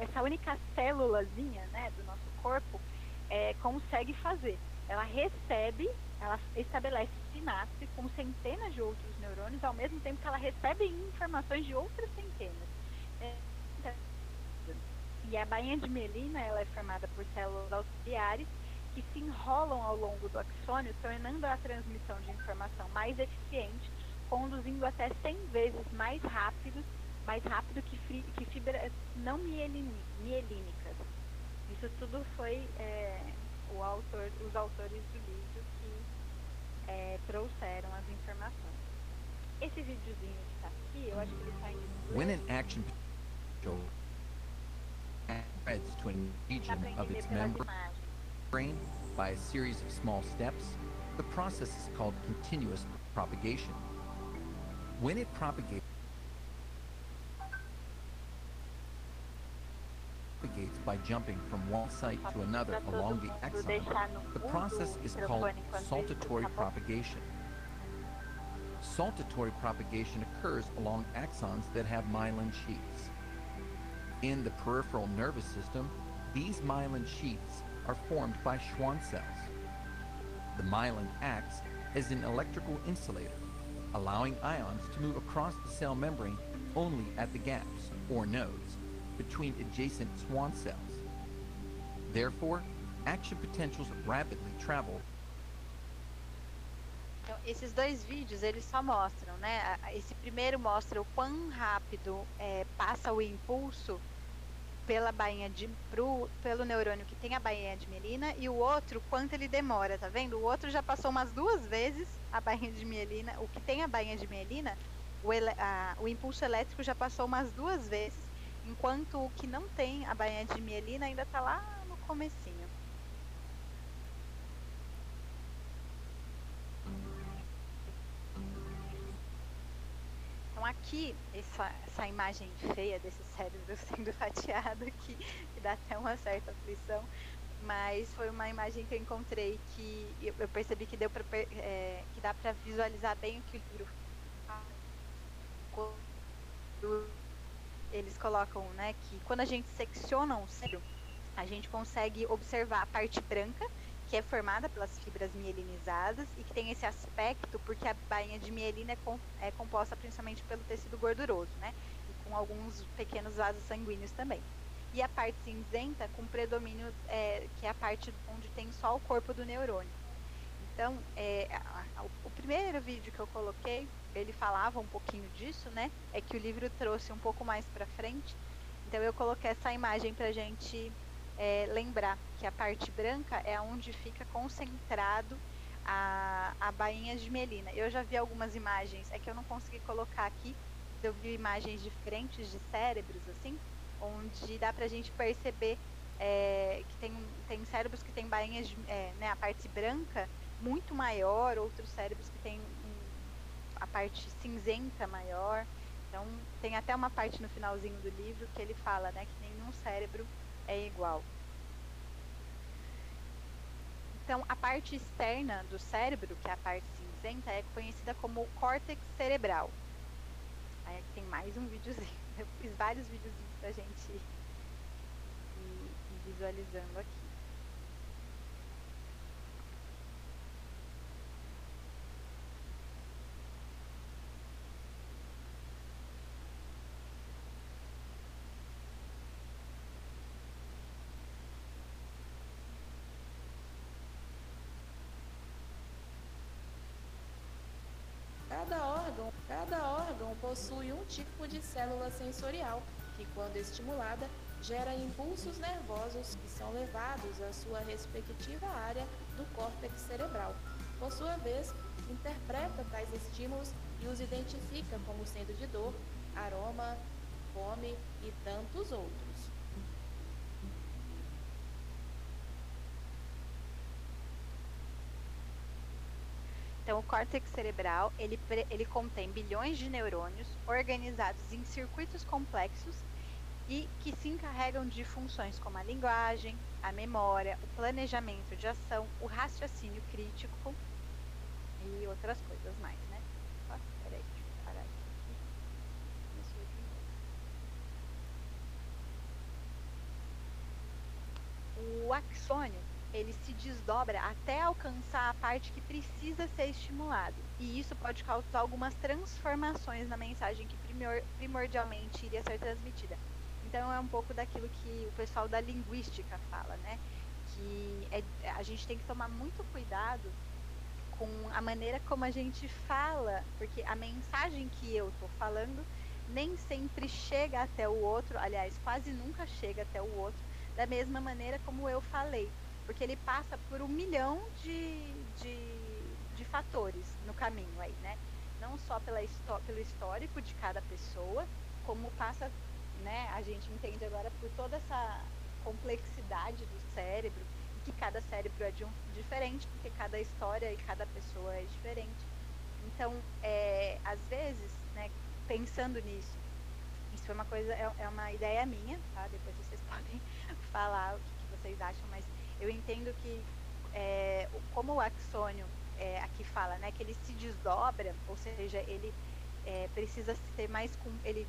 essa única célulazinha né, do nosso corpo é, consegue fazer. Ela recebe, ela estabelece sinapse com centenas de outros neurônios, ao mesmo tempo que ela recebe informações de outras centenas. É, e a bainha de melina ela é formada por células auxiliares que se enrolam ao longo do axônio, tornando a transmissão de informação mais eficiente, conduzindo até 100 vezes mais rápido, mais rápido que, que fibras não mielínicas. Isso tudo foi é, o autor, os autores do livro é, trouxeram as informações. Esse videozinho que está aqui, eu acho que ele está em. When an action spreads to an region of its member brain by a series of small steps, the process is called continuous propagation. When it propagates, propagates by jumping from one site to another along the axon, the process is called saltatory propagation. Saltatory propagation occurs along axons that have myelin sheaths. In the peripheral nervous system, these myelin sheaths are formed by Schwann cells. The myelin acts as an electrical insulator, allowing ions to move across the cell membrane only at the gaps, or nodes, between adjacent Schwann cells. Therefore, action potentials rapidly travel Então, esses dois vídeos, eles só mostram, né? Esse primeiro mostra o quão rápido é, passa o impulso pela bainha de pro, pelo neurônio que tem a bainha de mielina e o outro quanto ele demora, tá vendo? O outro já passou umas duas vezes a bainha de mielina, o que tem a bainha de mielina, o, ele, a, o impulso elétrico já passou umas duas vezes, enquanto o que não tem a bainha de mielina ainda está lá no comecinho. Então aqui, essa, essa imagem feia desse cérebro sendo fatiado aqui, que dá até uma certa aflição, mas foi uma imagem que eu encontrei que eu, percebi que deu pra, é, que dá para visualizar bem o que o livro eles colocam, né, que quando a gente secciona um cérebro, a gente consegue observar a parte branca que é formada pelas fibras mielinizadas e que tem esse aspecto porque a bainha de mielina é, com, é composta principalmente pelo tecido gorduroso, né? E com alguns pequenos vasos sanguíneos também. E a parte cinzenta com predomínio, é, que é a parte onde tem só o corpo do neurônio. Então, é, a, a, o primeiro vídeo que eu coloquei, ele falava um pouquinho disso, né? É que o livro trouxe um pouco mais para frente. Então, eu coloquei essa imagem para gente é, lembrar que a parte branca é onde fica concentrado a, a bainha de melina. Eu já vi algumas imagens, é que eu não consegui colocar aqui, eu vi imagens diferentes de cérebros, assim, onde dá pra gente perceber é, que tem, tem cérebros que tem bainhas, de, é, né, a parte branca muito maior, outros cérebros que tem a parte cinzenta maior. Então, tem até uma parte no finalzinho do livro que ele fala, né, que nenhum cérebro é igual. Então, a parte externa do cérebro, que é a parte cinzenta, é conhecida como córtex cerebral. Aí aqui tem mais um videozinho. Eu fiz vários videozinhos pra gente ir, ir visualizando aqui. Cada órgão, cada órgão possui um tipo de célula sensorial que, quando estimulada, gera impulsos nervosos que são levados à sua respectiva área do córtex cerebral. Por sua vez, interpreta tais estímulos e os identifica como sendo de dor, aroma, fome e tantos outros. Então, o córtex cerebral, ele, ele contém bilhões de neurônios organizados em circuitos complexos e que se encarregam de funções como a linguagem, a memória, o planejamento de ação, o raciocínio crítico e outras coisas mais, né? Peraí, deixa eu parar aqui. O axônio ele se desdobra até alcançar a parte que precisa ser estimulado. E isso pode causar algumas transformações na mensagem que primor primordialmente iria ser transmitida. Então é um pouco daquilo que o pessoal da linguística fala, né? Que é, a gente tem que tomar muito cuidado com a maneira como a gente fala, porque a mensagem que eu estou falando nem sempre chega até o outro, aliás, quase nunca chega até o outro, da mesma maneira como eu falei porque ele passa por um milhão de, de, de fatores no caminho aí, né? Não só pela, pelo histórico de cada pessoa, como passa, né? A gente entende agora por toda essa complexidade do cérebro, que cada cérebro é um, diferente, porque cada história e cada pessoa é diferente. Então, é, às vezes, né, pensando nisso, isso é uma coisa, é, é uma ideia minha, tá? Depois vocês podem falar o que, que vocês acham, mas eu entendo que é, como o axônio é, aqui fala, né, que ele se desdobra, ou seja, ele é, precisa ser mais com, ele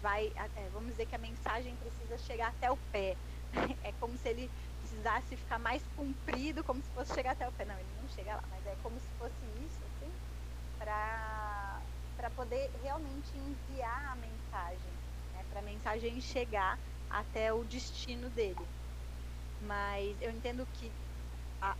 vai, vamos dizer que a mensagem precisa chegar até o pé. É como se ele precisasse ficar mais comprido, como se fosse chegar até o pé. Não, ele não chega lá, mas é como se fosse isso, assim, para para poder realmente enviar a mensagem, né, para a mensagem chegar até o destino dele mas eu entendo que a,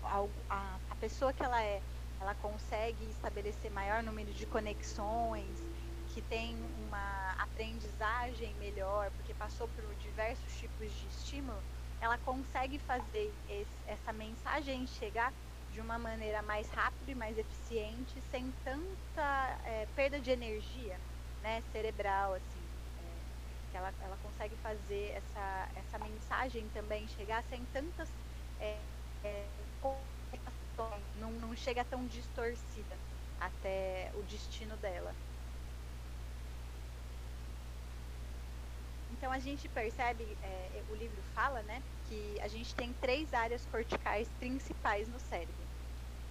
a, a pessoa que ela é, ela consegue estabelecer maior número de conexões, que tem uma aprendizagem melhor, porque passou por diversos tipos de estímulo, ela consegue fazer esse, essa mensagem chegar de uma maneira mais rápida e mais eficiente, sem tanta é, perda de energia né, cerebral, assim que ela, ela consegue fazer essa, essa mensagem também chegar sem tantas é, é, não, não chega tão distorcida até o destino dela. Então a gente percebe, é, o livro fala, né, que a gente tem três áreas corticais principais no cérebro,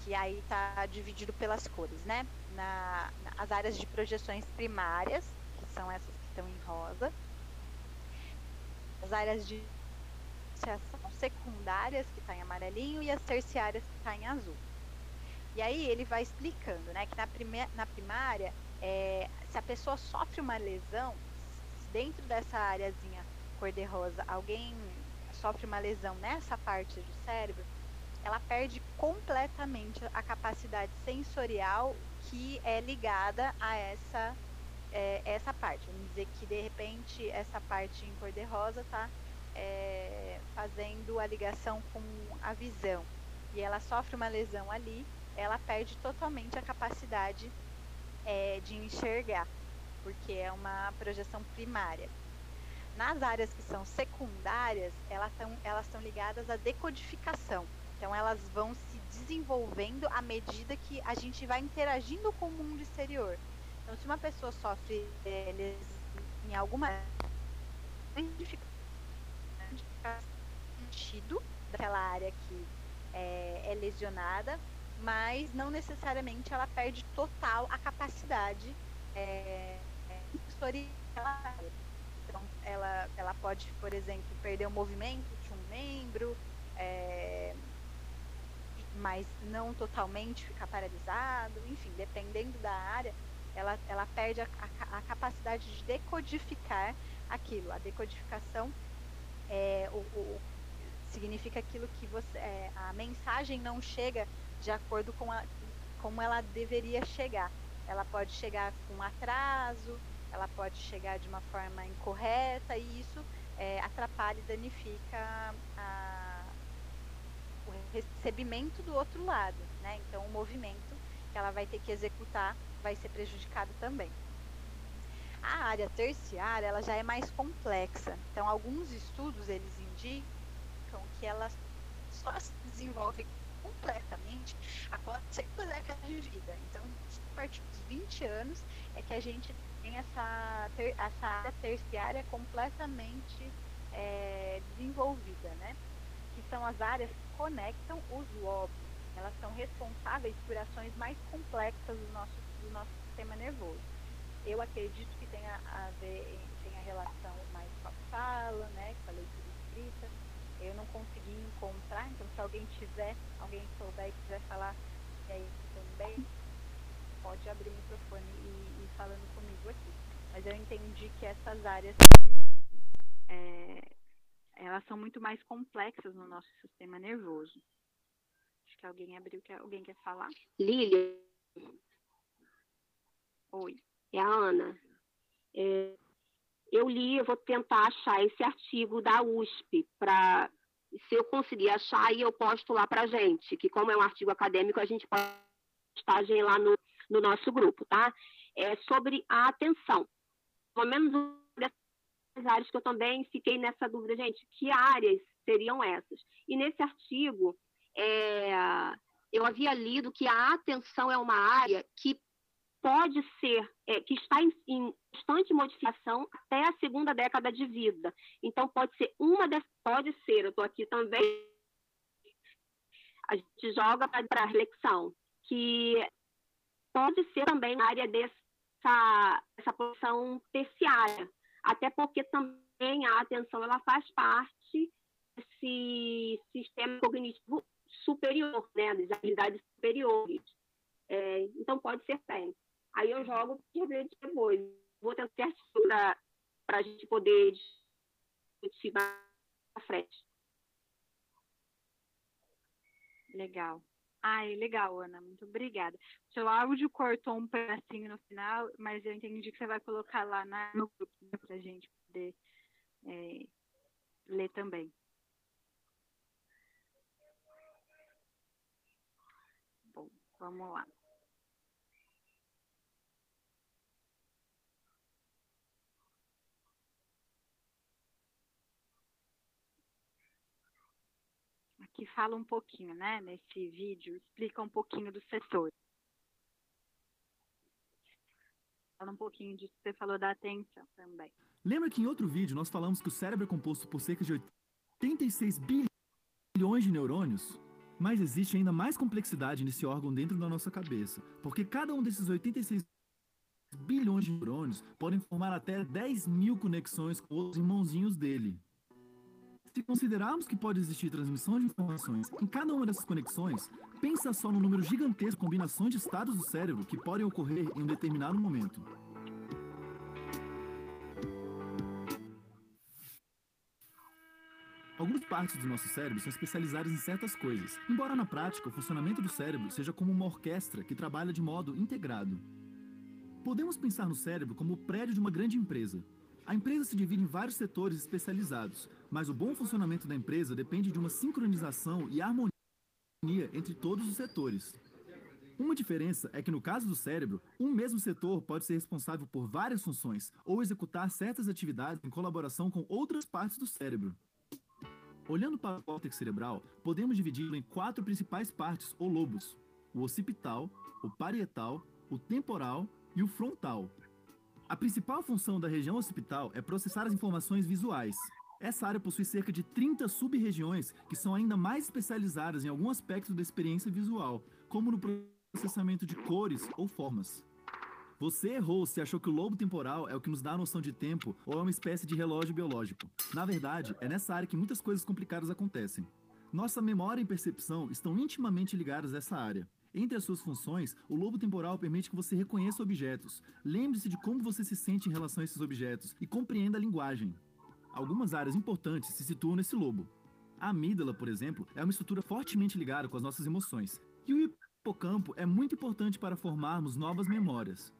que aí está dividido pelas cores, né? Na, as áreas de projeções primárias, que são essas que estão em rosa, as áreas de associação secundárias, que está em amarelinho, e as terciárias, que está em azul. E aí ele vai explicando, né, que na, prime na primária, é, se a pessoa sofre uma lesão, dentro dessa áreazinha cor-de-rosa, alguém sofre uma lesão nessa parte do cérebro, ela perde completamente a capacidade sensorial que é ligada a essa é, essa parte. Vamos dizer que de repente essa parte em cor de rosa está é, fazendo a ligação com a visão e ela sofre uma lesão ali, ela perde totalmente a capacidade é, de enxergar, porque é uma projeção primária. Nas áreas que são secundárias, elas estão elas ligadas à decodificação. Então, elas vão se desenvolvendo à medida que a gente vai interagindo com o mundo exterior. Então, se uma pessoa sofre é, em alguma sentido daquela área que é, é, lesionada, mas não necessariamente ela perde total a capacidade é, sensorial. Então, ela, ela pode, por exemplo, perder o movimento de um membro, é, mas não totalmente ficar paralisado, enfim, dependendo da área, ela, ela perde a, a, a capacidade de decodificar aquilo. A decodificação é, o, o, significa aquilo que você, é, a mensagem não chega de acordo com a, como ela deveria chegar. Ela pode chegar com atraso, ela pode chegar de uma forma incorreta e isso é, atrapalha e danifica a, o recebimento do outro lado, né? Então o movimento que ela vai ter que executar vai ser prejudicado também. A área terciária ela já é mais complexa. Então alguns estudos eles indicam que ela só se desenvolve completamente após cinco décadas de vida. Então, a partir dos 20 anos é que a gente tem essa, ter, essa área terciária completamente é, desenvolvida, né? Que são as áreas que conectam os lobos. Elas são responsáveis por ações mais complexas do nosso, do nosso sistema nervoso. Eu acredito que tenha a ver, tenha relação mais com a fala, né? Com a leitura escrita. Eu não consegui encontrar, então se alguém tiver, alguém souber e quiser falar é isso também, pode abrir o microfone e ir falando comigo aqui. Mas eu entendi que essas áreas é, elas são muito mais complexas no nosso sistema nervoso. Acho que alguém abriu, alguém quer falar? Lília. Oi. É a Ana. É, eu li, eu vou tentar achar esse artigo da USP para se eu conseguir achar, aí eu posto lá para gente, que como é um artigo acadêmico, a gente pode postagem lá no, no nosso grupo, tá? É sobre a atenção. Pelo menos das áreas que eu também fiquei nessa dúvida, gente, que áreas seriam essas? E nesse artigo, é, eu havia lido que a atenção é uma área que pode ser, é, que está em, em, constante modificação até a segunda década de vida. Então, pode ser uma dessas, pode ser, eu estou aqui também, a gente joga para a reflexão, que pode ser também na área dessa essa posição terciária, até porque também a atenção ela faz parte desse sistema cognitivo superior, né, das habilidades superiores. É, então, pode ser bem. Aí eu jogo de depois. Vou ter certo para a gente poder discutir à frente. Legal. Ai, legal, Ana. Muito obrigada. Seu áudio cortou um pedacinho no final, mas eu entendi que você vai colocar lá na, no grupo né, para a gente poder é, ler também. Bom, vamos lá. Que fala um pouquinho, né, nesse vídeo, explica um pouquinho do setor. Fala um pouquinho disso que você falou da atenção também. Lembra que em outro vídeo nós falamos que o cérebro é composto por cerca de 86 bilhões de neurônios? Mas existe ainda mais complexidade nesse órgão dentro da nossa cabeça, porque cada um desses 86 bilhões de neurônios podem formar até 10 mil conexões com os irmãozinhos dele. Se considerarmos que pode existir transmissão de informações em cada uma dessas conexões, pensa só no número gigantesco de combinações de estados do cérebro que podem ocorrer em um determinado momento. Algumas partes do nosso cérebro são especializadas em certas coisas, embora na prática o funcionamento do cérebro seja como uma orquestra que trabalha de modo integrado. Podemos pensar no cérebro como o prédio de uma grande empresa. A empresa se divide em vários setores especializados, mas o bom funcionamento da empresa depende de uma sincronização e harmonia entre todos os setores. Uma diferença é que no caso do cérebro, um mesmo setor pode ser responsável por várias funções ou executar certas atividades em colaboração com outras partes do cérebro. Olhando para o córtex cerebral, podemos dividi-lo em quatro principais partes ou lobos: o occipital, o parietal, o temporal e o frontal. A principal função da região occipital é processar as informações visuais. Essa área possui cerca de 30 sub-regiões que são ainda mais especializadas em algum aspecto da experiência visual, como no processamento de cores ou formas. Você errou se achou que o lobo temporal é o que nos dá a noção de tempo ou é uma espécie de relógio biológico. Na verdade, é nessa área que muitas coisas complicadas acontecem. Nossa memória e percepção estão intimamente ligadas a essa área. Entre as suas funções, o lobo temporal permite que você reconheça objetos, lembre-se de como você se sente em relação a esses objetos e compreenda a linguagem. Algumas áreas importantes se situam nesse lobo. A amígdala, por exemplo, é uma estrutura fortemente ligada com as nossas emoções, e o hipocampo é muito importante para formarmos novas memórias.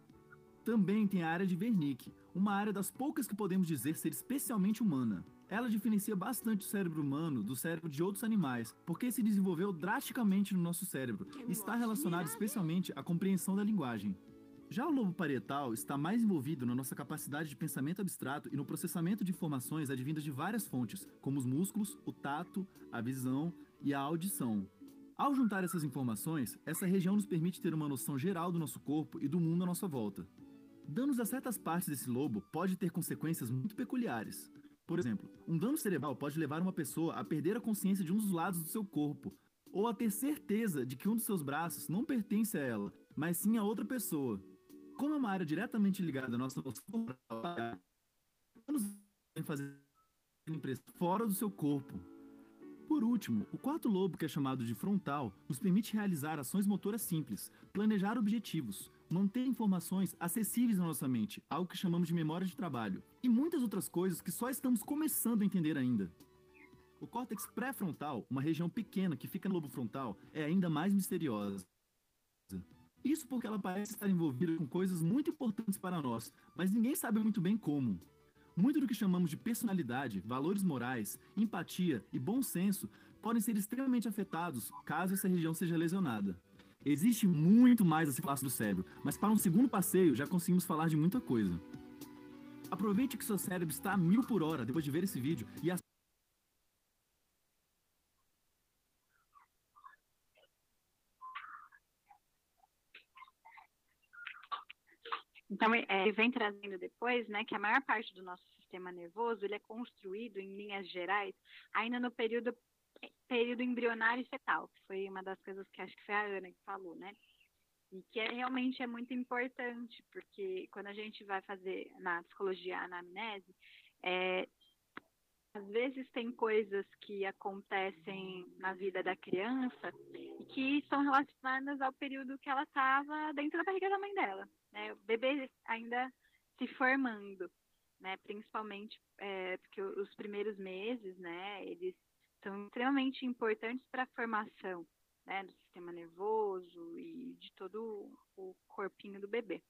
Também tem a área de Wernicke, uma área das poucas que podemos dizer ser especialmente humana. Ela diferencia bastante o cérebro humano do cérebro de outros animais, porque se desenvolveu drasticamente no nosso cérebro e está relacionado especialmente à compreensão da linguagem. Já o lobo parietal está mais envolvido na nossa capacidade de pensamento abstrato e no processamento de informações advindas de várias fontes, como os músculos, o tato, a visão e a audição. Ao juntar essas informações, essa região nos permite ter uma noção geral do nosso corpo e do mundo à nossa volta. Danos a certas partes desse lobo pode ter consequências muito peculiares. Por exemplo, um dano cerebral pode levar uma pessoa a perder a consciência de um dos lados do seu corpo, ou a ter certeza de que um dos seus braços não pertence a ela, mas sim a outra pessoa. Como é uma área diretamente ligada à nossa noção danos fazer impressão fora do seu corpo. Por último, o quarto lobo, que é chamado de frontal, nos permite realizar ações motoras simples, planejar objetivos, manter informações acessíveis na nossa mente, algo que chamamos de memória de trabalho, e muitas outras coisas que só estamos começando a entender ainda. O córtex pré-frontal, uma região pequena que fica no lobo frontal, é ainda mais misteriosa. Isso porque ela parece estar envolvida com coisas muito importantes para nós, mas ninguém sabe muito bem como. Muito do que chamamos de personalidade, valores morais, empatia e bom senso podem ser extremamente afetados caso essa região seja lesionada. Existe muito mais a se falar do cérebro, mas para um segundo passeio já conseguimos falar de muita coisa. Aproveite que seu cérebro está a mil por hora depois de ver esse vídeo e Então, é, ele vem trazendo depois, né, que a maior parte do nosso sistema nervoso, ele é construído, em linhas gerais, ainda no período período embrionário e fetal, que foi uma das coisas que acho que foi a Ana que falou, né? E que é, realmente é muito importante, porque quando a gente vai fazer na psicologia anamnese, é, às vezes tem coisas que acontecem na vida da criança e que são relacionadas ao período que ela estava dentro da barriga da mãe dela, né? O bebê ainda se formando, né? Principalmente é, porque os primeiros meses, né? Eles são extremamente importantes para a formação né, do sistema nervoso e de todo o corpinho do bebê.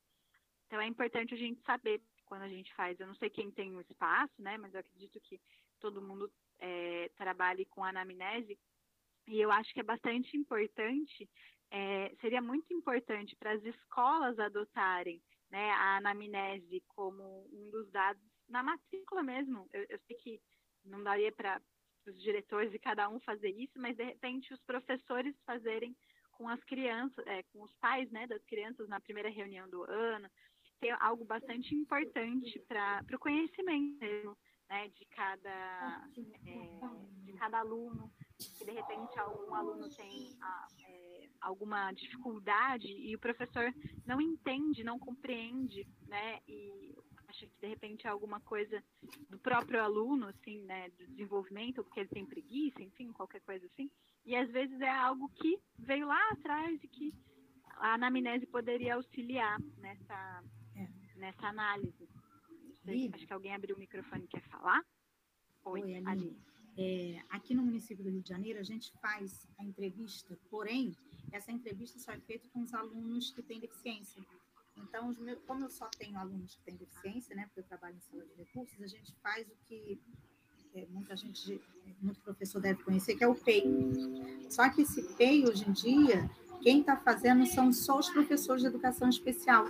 Então é importante a gente saber quando a gente faz. Eu não sei quem tem o espaço, né? Mas eu acredito que todo mundo é, trabalhe com anamnese. E eu acho que é bastante importante, é, seria muito importante para as escolas adotarem né, a anamnese como um dos dados na matrícula mesmo. Eu, eu sei que não daria para os diretores e cada um fazer isso, mas de repente os professores fazerem com as crianças, é, com os pais né, das crianças na primeira reunião do ano, ter algo bastante importante para o conhecimento mesmo, né, de cada é, de cada aluno, que de repente algum aluno tem a, é, alguma dificuldade e o professor não entende, não compreende, né, e acha que de repente é alguma coisa do próprio aluno, assim, né, do desenvolvimento, porque ele tem preguiça, enfim, qualquer coisa assim. E às vezes é algo que veio lá atrás e que a anamnese poderia auxiliar nessa, é. nessa análise. Sei, acho que alguém abriu o microfone e quer falar. Oi, Oi Aline. É, aqui no município do Rio de Janeiro, a gente faz a entrevista, porém, essa entrevista só é feita com os alunos que têm deficiência. Então, meus, como eu só tenho alunos que têm deficiência, né, porque eu trabalho em sala de recursos, a gente faz o que é, muita gente, muito professor deve conhecer, que é o PEI. Só que esse PEI, hoje em dia, quem está fazendo são só os professores de educação especial.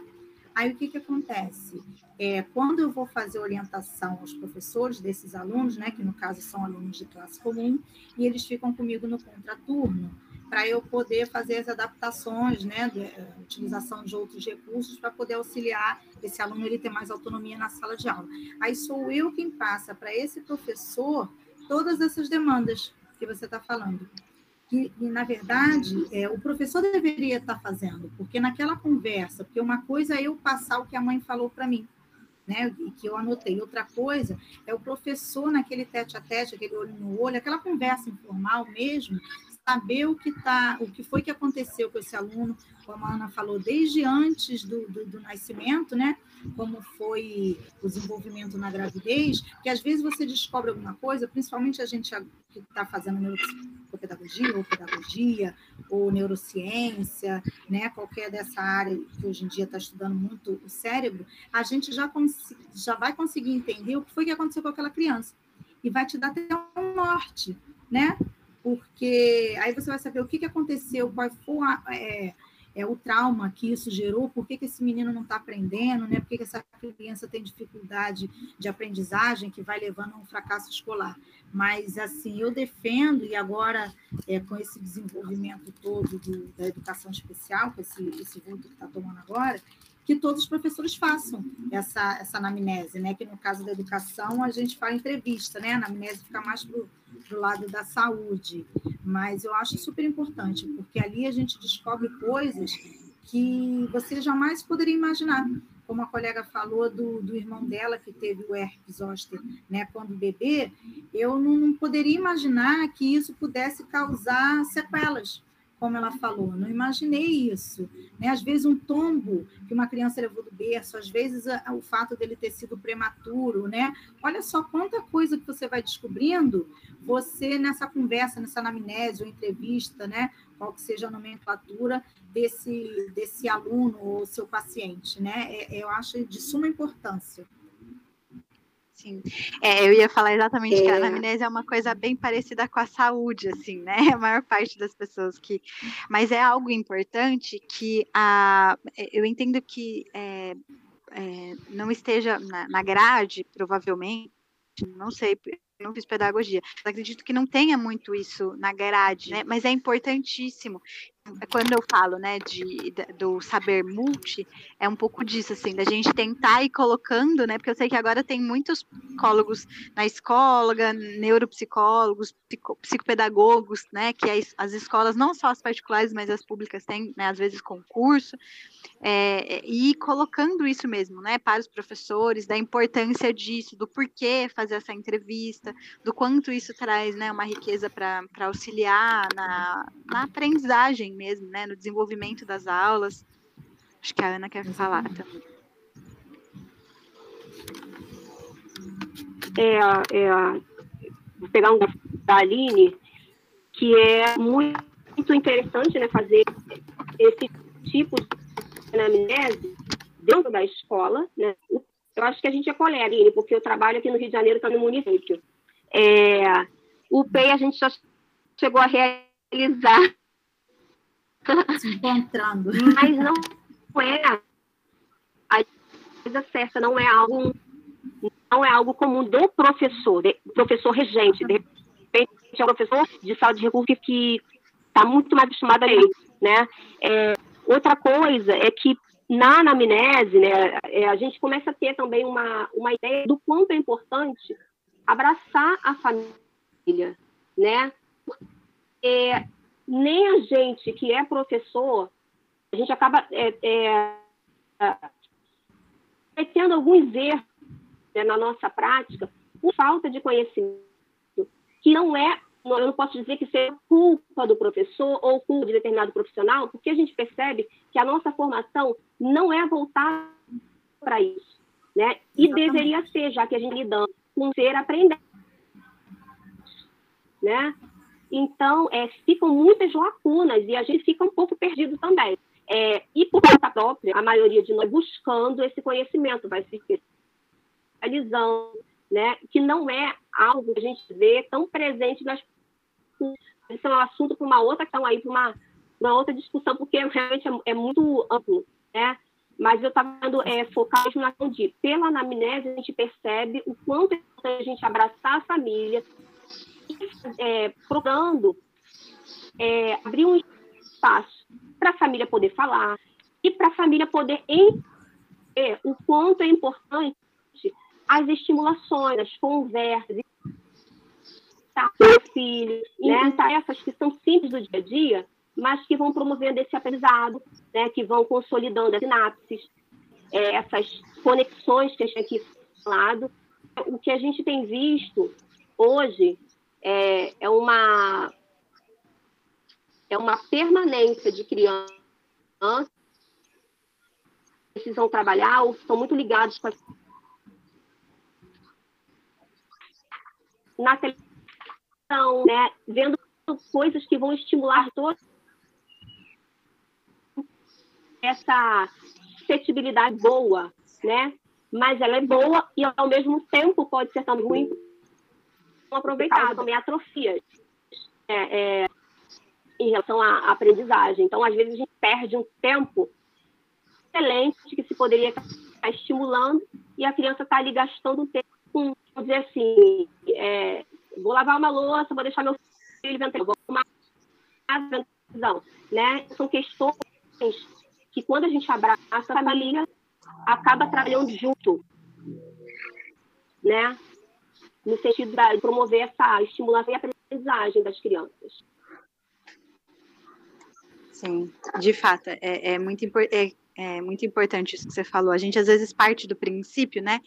Aí o que, que acontece? É, quando eu vou fazer orientação aos professores desses alunos, né, que no caso são alunos de classe comum, e eles ficam comigo no contraturno, para eu poder fazer as adaptações, né, de, uh, utilização de outros recursos para poder auxiliar esse aluno ele ter mais autonomia na sala de aula. Aí sou eu quem passa para esse professor todas essas demandas que você está falando. Que, e, na verdade, é, o professor deveria estar tá fazendo, porque naquela conversa, porque uma coisa é eu passar o que a mãe falou para mim, né, que eu anotei. Outra coisa é o professor naquele tete a tete, aquele olho no olho, aquela conversa informal mesmo, saber o que tá, o que foi que aconteceu com esse aluno, como a Ana falou, desde antes do, do, do nascimento, né? Como foi o desenvolvimento na gravidez, que às vezes você descobre alguma coisa, principalmente a gente que está fazendo neuropedagogia ou pedagogia ou neurociência, né? Qualquer dessa área que hoje em dia está estudando muito o cérebro, a gente já, já vai conseguir entender o que foi que aconteceu com aquela criança e vai te dar até um norte, né? Porque aí você vai saber o que, que aconteceu, qual foi a, é, é, o trauma que isso gerou, por que, que esse menino não está aprendendo, né? por que, que essa criança tem dificuldade de aprendizagem que vai levando a um fracasso escolar. Mas, assim, eu defendo, e agora, é, com esse desenvolvimento todo do, da educação especial, com esse, esse vulto que está tomando agora, que todos os professores façam essa, essa anamnese, né? Que no caso da educação a gente fala entrevista, né? A anamnese fica mais para o lado da saúde. Mas eu acho super importante, porque ali a gente descobre coisas que você jamais poderia imaginar. Como a colega falou do, do irmão dela que teve o herpes zoster, né, quando bebê, eu não, não poderia imaginar que isso pudesse causar sequelas como ela falou, não imaginei isso. Né? Às vezes, um tombo que uma criança levou do berço, às vezes, o fato dele ter sido prematuro, né? Olha só quanta coisa que você vai descobrindo, você nessa conversa, nessa anamnese ou entrevista, né? Qual que seja a nomenclatura desse, desse aluno ou seu paciente, né? É, eu acho de suma importância. Sim. É, eu ia falar exatamente é. que a anamnese é uma coisa bem parecida com a saúde, assim, né? A maior parte das pessoas que. Mas é algo importante que a. Eu entendo que é, é, não esteja na, na grade, provavelmente, não sei, não fiz pedagogia. Acredito que não tenha muito isso na grade, né? Mas é importantíssimo quando eu falo, né, de, do saber multi, é um pouco disso, assim, da gente tentar ir colocando, né, porque eu sei que agora tem muitos psicólogos na escola, neuropsicólogos, psicopedagogos, né, que as, as escolas, não só as particulares, mas as públicas têm, né, às vezes concurso, é, e colocando isso mesmo, né, para os professores, da importância disso, do porquê fazer essa entrevista, do quanto isso traz, né, uma riqueza para auxiliar na, na aprendizagem mesmo, né, no desenvolvimento das aulas. Acho que a Ana quer falar também. É, é, vou pegar um da Aline, que é muito, muito interessante né, fazer esse tipo de anamnese dentro da escola, né? Eu acho que a gente é colega, porque eu trabalho aqui no Rio de Janeiro, está no município. É, o PEI a gente já chegou a realizar. Se encontrando. Mas não é a coisa certa, não é algo não é algo comum do professor, do professor regente. De repente, é um professor de sala de recursos que está muito mais acostumado a ele, né? É, Outra coisa é que na anamnese, né, é, a gente começa a ter também uma, uma ideia do quanto é importante abraçar a família, né? Nem a gente que é professor, a gente acaba é, é, cometendo alguns erros né, na nossa prática por falta de conhecimento, que não é eu não posso dizer que seja culpa do professor ou culpa de determinado profissional, porque a gente percebe que a nossa formação não é voltada para isso, né? E Exatamente. deveria ser, já que a gente lidando com ser aprendendo. né? Então, é, ficam muitas lacunas e a gente fica um pouco perdido também. É, e por conta própria, a maioria de nós buscando esse conhecimento, vai se especializando, né? que não é algo que a gente vê tão presente nas. Isso é um assunto para uma outra questão aí, para uma, uma outra discussão, porque realmente é, é muito amplo. Né? Mas eu estava é, focar mesmo na de, pela anamnese, a gente percebe o quanto é importante a gente abraçar a família, é, procurando é, abrir um espaço para a família poder falar e para a família poder entender o quanto é importante as estimulações, as conversas, tá, com filho, né, tarefas que são simples do dia a dia, mas que vão promovendo esse aprendizado, né, que vão consolidando as sinapses, é, essas conexões que a gente aqui falado. O que a gente tem visto hoje é, é uma é uma permanência de crianças precisam trabalhar ou estão muito ligados com a... na televisão, né, vendo coisas que vão estimular toda essa suscetibilidade boa, né? Mas ela é boa e ao mesmo tempo pode ser também ruim aproveitado, também atrofia é, é, em relação à aprendizagem. Então, às vezes, a gente perde um tempo excelente que se poderia estar estimulando e a criança está ali gastando um tempo com, vamos dizer assim, é, vou lavar uma louça, vou deixar meu filho ventando, vou arrumar a visão, né? São questões que quando a gente abraça a família, acaba trabalhando junto, né? No sentido de promover essa estimulação e aprendizagem das crianças. Sim, de fato, é, é muito, é, é muito importante isso que você falou. A gente às vezes parte do princípio, né,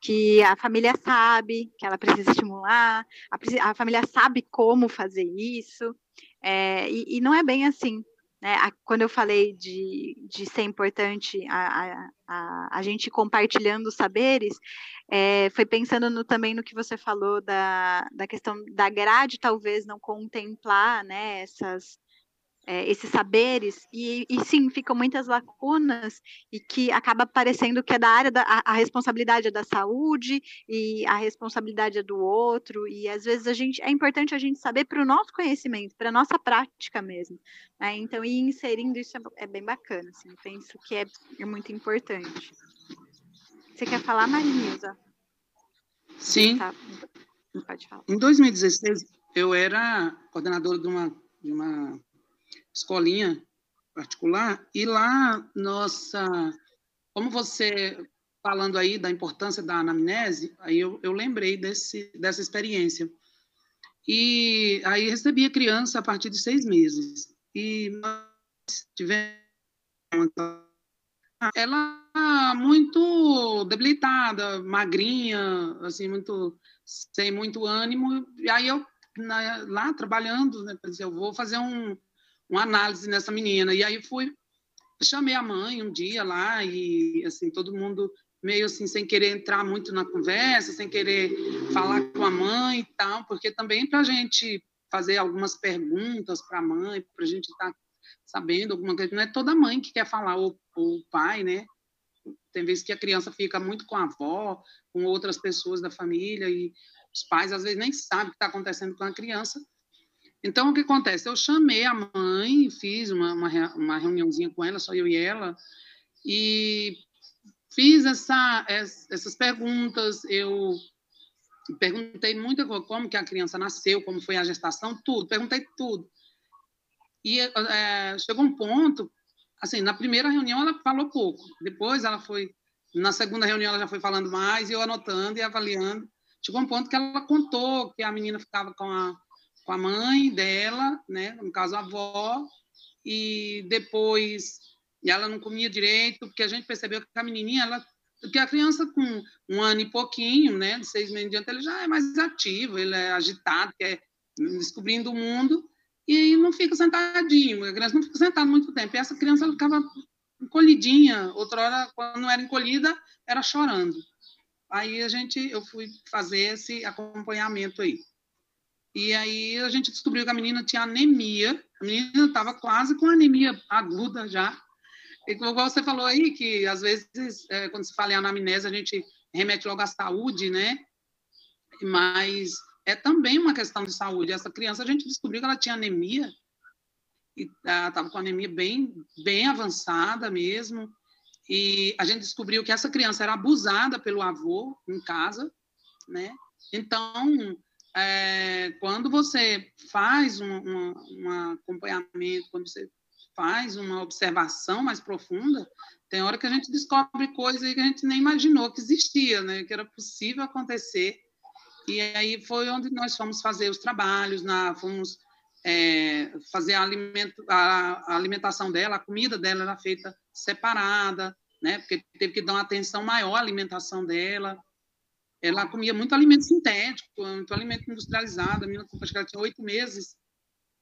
que a família sabe que ela precisa estimular, a, a família sabe como fazer isso, é, e, e, não é bem assim. Né? A, quando eu falei de, de ser importante a, a, a, gente compartilhando saberes, é, foi pensando no, também no que você falou da, da questão da grade talvez não contemplar né, essas, é, esses saberes, e, e, sim, ficam muitas lacunas, e que acaba parecendo que é da área da a, a, responsabilidade é da saúde, e a responsabilidade é do outro, e às vezes a gente é importante a gente saber para o nosso conhecimento, para a nossa prática mesmo. Né? Então, ir inserindo isso é, é bem bacana, assim, penso que é, é muito importante. Você quer falar, Marinilza? Sim. Tá. Pode falar. Em 2016, eu era coordenadora de uma, de uma escolinha particular, e lá, nossa, como você falando aí da importância da anamnese, aí eu, eu lembrei desse, dessa experiência. E aí recebi a criança a partir de seis meses. E tivemos ela muito debilitada, magrinha, assim, muito sem muito ânimo. E aí eu na, lá trabalhando, né, eu vou fazer um, uma análise nessa menina. E aí fui, chamei a mãe um dia lá e assim todo mundo meio assim sem querer entrar muito na conversa, sem querer falar com a mãe e tal, porque também para a gente fazer algumas perguntas para a mãe, para a gente estar tá sabendo alguma coisa, não é toda mãe que quer falar ou o pai, né? Tem vezes que a criança fica muito com a avó, com outras pessoas da família e os pais às vezes nem sabem o que está acontecendo com a criança então, o que acontece? Eu chamei a mãe, fiz uma, uma, uma reuniãozinha com ela, só eu e ela, e fiz essa, essas perguntas. Eu perguntei muito como que a criança nasceu, como foi a gestação, tudo, perguntei tudo. E é, chegou um ponto, assim, na primeira reunião ela falou pouco, depois ela foi, na segunda reunião ela já foi falando mais, e eu anotando e avaliando. Chegou um ponto que ela contou que a menina ficava com a com a mãe dela, né, no caso a avó, e depois ela não comia direito, porque a gente percebeu que a menininha, ela, que a criança com um ano e pouquinho, né, de seis meses em diante, ele já é mais ativo, ele é agitado, quer descobrindo o mundo, e não fica sentadinho, a criança não fica sentada muito tempo, e essa criança ela ficava encolhidinha, outra hora, quando não era encolhida, era chorando. Aí a gente, eu fui fazer esse acompanhamento aí. E aí a gente descobriu que a menina tinha anemia, a menina estava quase com anemia aguda já. E como você falou aí, que às vezes, é, quando se fala em anamnese, a gente remete logo à saúde, né? Mas é também uma questão de saúde. Essa criança, a gente descobriu que ela tinha anemia, e estava com anemia bem, bem avançada mesmo, e a gente descobriu que essa criança era abusada pelo avô em casa, né? Então, é, quando você faz um, um, um, acompanhamento, quando você faz uma observação mais profunda, tem hora que a gente descobre coisas que a gente nem imaginou que existia, né? Que era possível acontecer. E aí foi onde nós fomos fazer os trabalhos, na, fomos é, fazer a, alimento, a, a, alimentação dela, a comida dela era feita separada, né? Porque teve que dar uma atenção maior à alimentação dela. Ela comia muito alimento sintético, muito alimento industrializado. A menina, acho que ela tinha oito meses,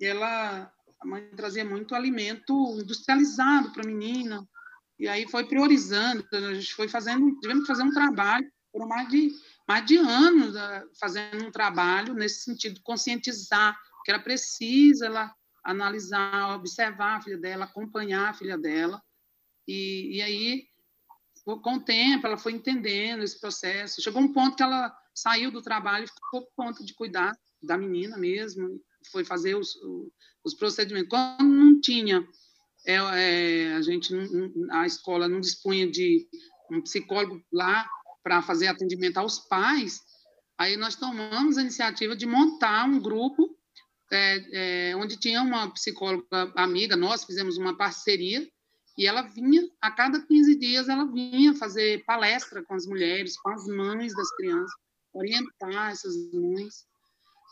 e ela, a mãe trazia muito alimento industrializado para a menina. E aí foi priorizando, a gente foi fazendo, tivemos que fazer um trabalho, por mais de, mais de anos né, fazendo um trabalho nesse sentido, conscientizar que era preciso ela analisar, observar a filha dela, acompanhar a filha dela. E, e aí, com o tempo, ela foi entendendo esse processo. Chegou um ponto que ela saiu do trabalho e ficou por conta de cuidar da menina mesmo, foi fazer os, os procedimentos. Quando não tinha, é, é, a gente, a escola não dispunha de um psicólogo lá para fazer atendimento aos pais, aí nós tomamos a iniciativa de montar um grupo é, é, onde tinha uma psicóloga amiga, nós fizemos uma parceria, e ela vinha, a cada 15 dias, ela vinha fazer palestra com as mulheres, com as mães das crianças, orientar essas mães.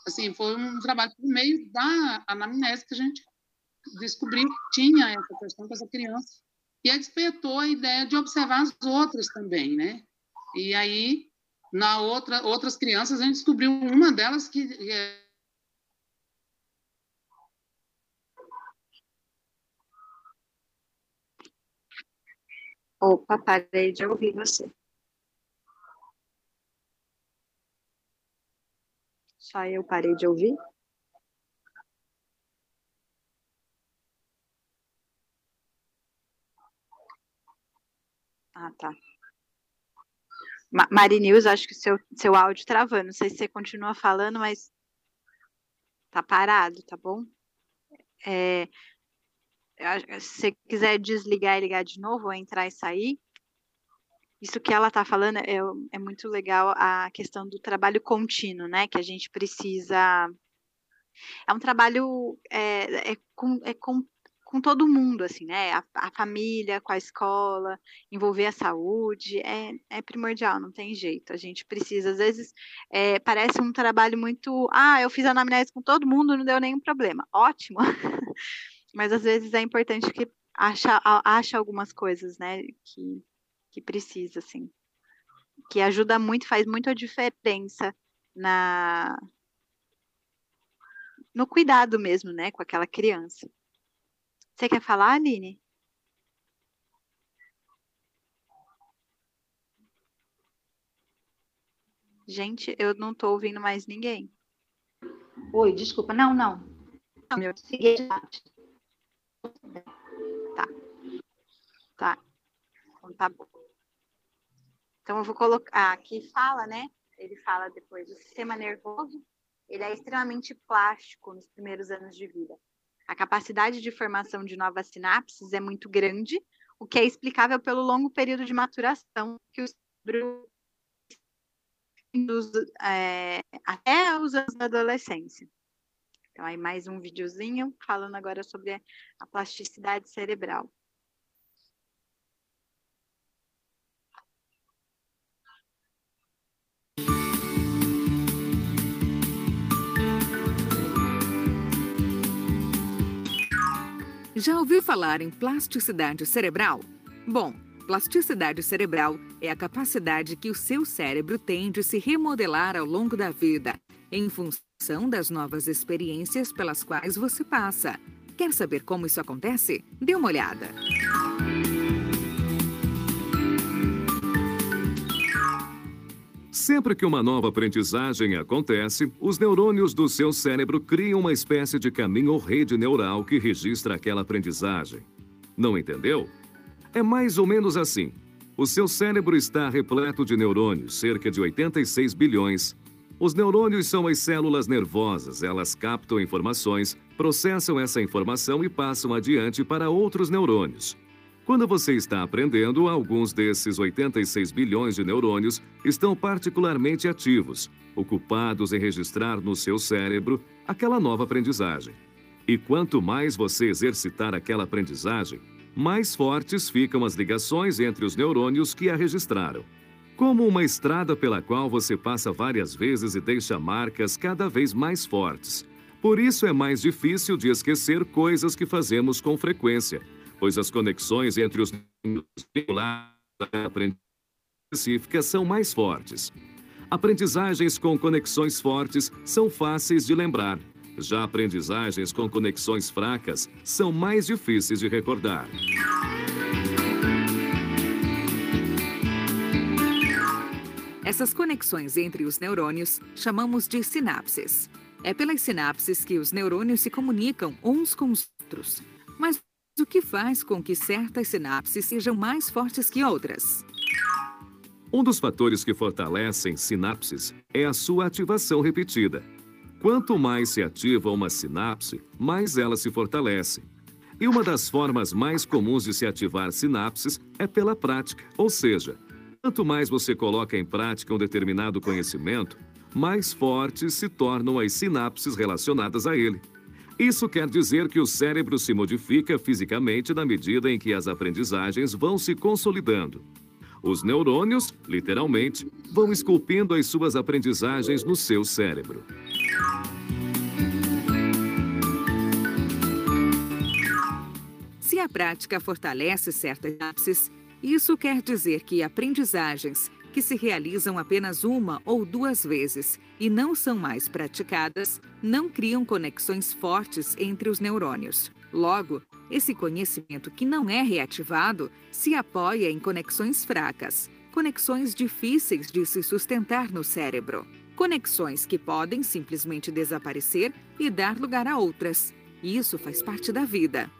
Assim, foi um trabalho por meio da anamnese que a gente descobriu que tinha essa questão com essa criança. E aí despertou a ideia de observar as outras também, né? E aí, na outra, outras crianças, a gente descobriu uma delas que Opa, parei de ouvir você. Só eu parei de ouvir? Ah, tá. Ma Mari News, acho que seu, seu áudio travou. Não sei se você continua falando, mas tá parado, tá bom? É, se quiser desligar e ligar de novo, ou entrar e sair, isso que ela está falando é, é, muito legal a questão do trabalho contínuo, né? Que a gente precisa. É um trabalho é, é com, é com, com todo mundo, assim, né? A, a, família, com a escola, envolver a saúde, é, é primordial, não tem jeito. A gente precisa, às vezes, é, parece um trabalho muito. Ah, eu fiz anamnese com todo mundo, não deu nenhum problema. Ótimo! mas às vezes é importante que acha, acha algumas coisas, né, que, que precisa, assim, que ajuda muito, faz muito a diferença na no cuidado mesmo, né, com aquela criança. Você quer falar, Aline? Gente, eu não estou ouvindo mais ninguém. Oi, desculpa. Não, não. não meu... Tá. Tá. Então tá bom. Então eu vou colocar aqui fala, né? Ele fala depois o sistema nervoso, ele é extremamente plástico nos primeiros anos de vida. A capacidade de formação de novas sinapses é muito grande, o que é explicável pelo longo período de maturação que o cérebro é, até os anos da adolescência. Então, aí mais um videozinho falando agora sobre a plasticidade cerebral. Já ouviu falar em plasticidade cerebral? Bom, plasticidade cerebral é a capacidade que o seu cérebro tem de se remodelar ao longo da vida, em função das novas experiências pelas quais você passa. Quer saber como isso acontece? Dê uma olhada. Sempre que uma nova aprendizagem acontece, os neurônios do seu cérebro criam uma espécie de caminho ou rede neural que registra aquela aprendizagem. Não entendeu? É mais ou menos assim. O seu cérebro está repleto de neurônios, cerca de 86 bilhões. Os neurônios são as células nervosas, elas captam informações, processam essa informação e passam adiante para outros neurônios. Quando você está aprendendo, alguns desses 86 bilhões de neurônios estão particularmente ativos, ocupados em registrar no seu cérebro aquela nova aprendizagem. E quanto mais você exercitar aquela aprendizagem, mais fortes ficam as ligações entre os neurônios que a registraram. Como uma estrada pela qual você passa várias vezes e deixa marcas cada vez mais fortes. Por isso é mais difícil de esquecer coisas que fazemos com frequência pois as conexões entre os específicas são mais fortes. Aprendizagens com conexões fortes são fáceis de lembrar, já aprendizagens com conexões fracas são mais difíceis de recordar. Essas conexões entre os neurônios chamamos de sinapses. É pelas sinapses que os neurônios se comunicam uns com os outros. Mas o que faz com que certas sinapses sejam mais fortes que outras. Um dos fatores que fortalecem sinapses é a sua ativação repetida. Quanto mais se ativa uma sinapse, mais ela se fortalece. E uma das formas mais comuns de se ativar sinapses é pela prática, ou seja, quanto mais você coloca em prática um determinado conhecimento, mais fortes se tornam as sinapses relacionadas a ele. Isso quer dizer que o cérebro se modifica fisicamente na medida em que as aprendizagens vão se consolidando. Os neurônios, literalmente, vão esculpindo as suas aprendizagens no seu cérebro. Se a prática fortalece certas sinapses, isso quer dizer que aprendizagens que se realizam apenas uma ou duas vezes e não são mais praticadas, não criam conexões fortes entre os neurônios. Logo, esse conhecimento que não é reativado se apoia em conexões fracas, conexões difíceis de se sustentar no cérebro, conexões que podem simplesmente desaparecer e dar lugar a outras. Isso faz parte da vida.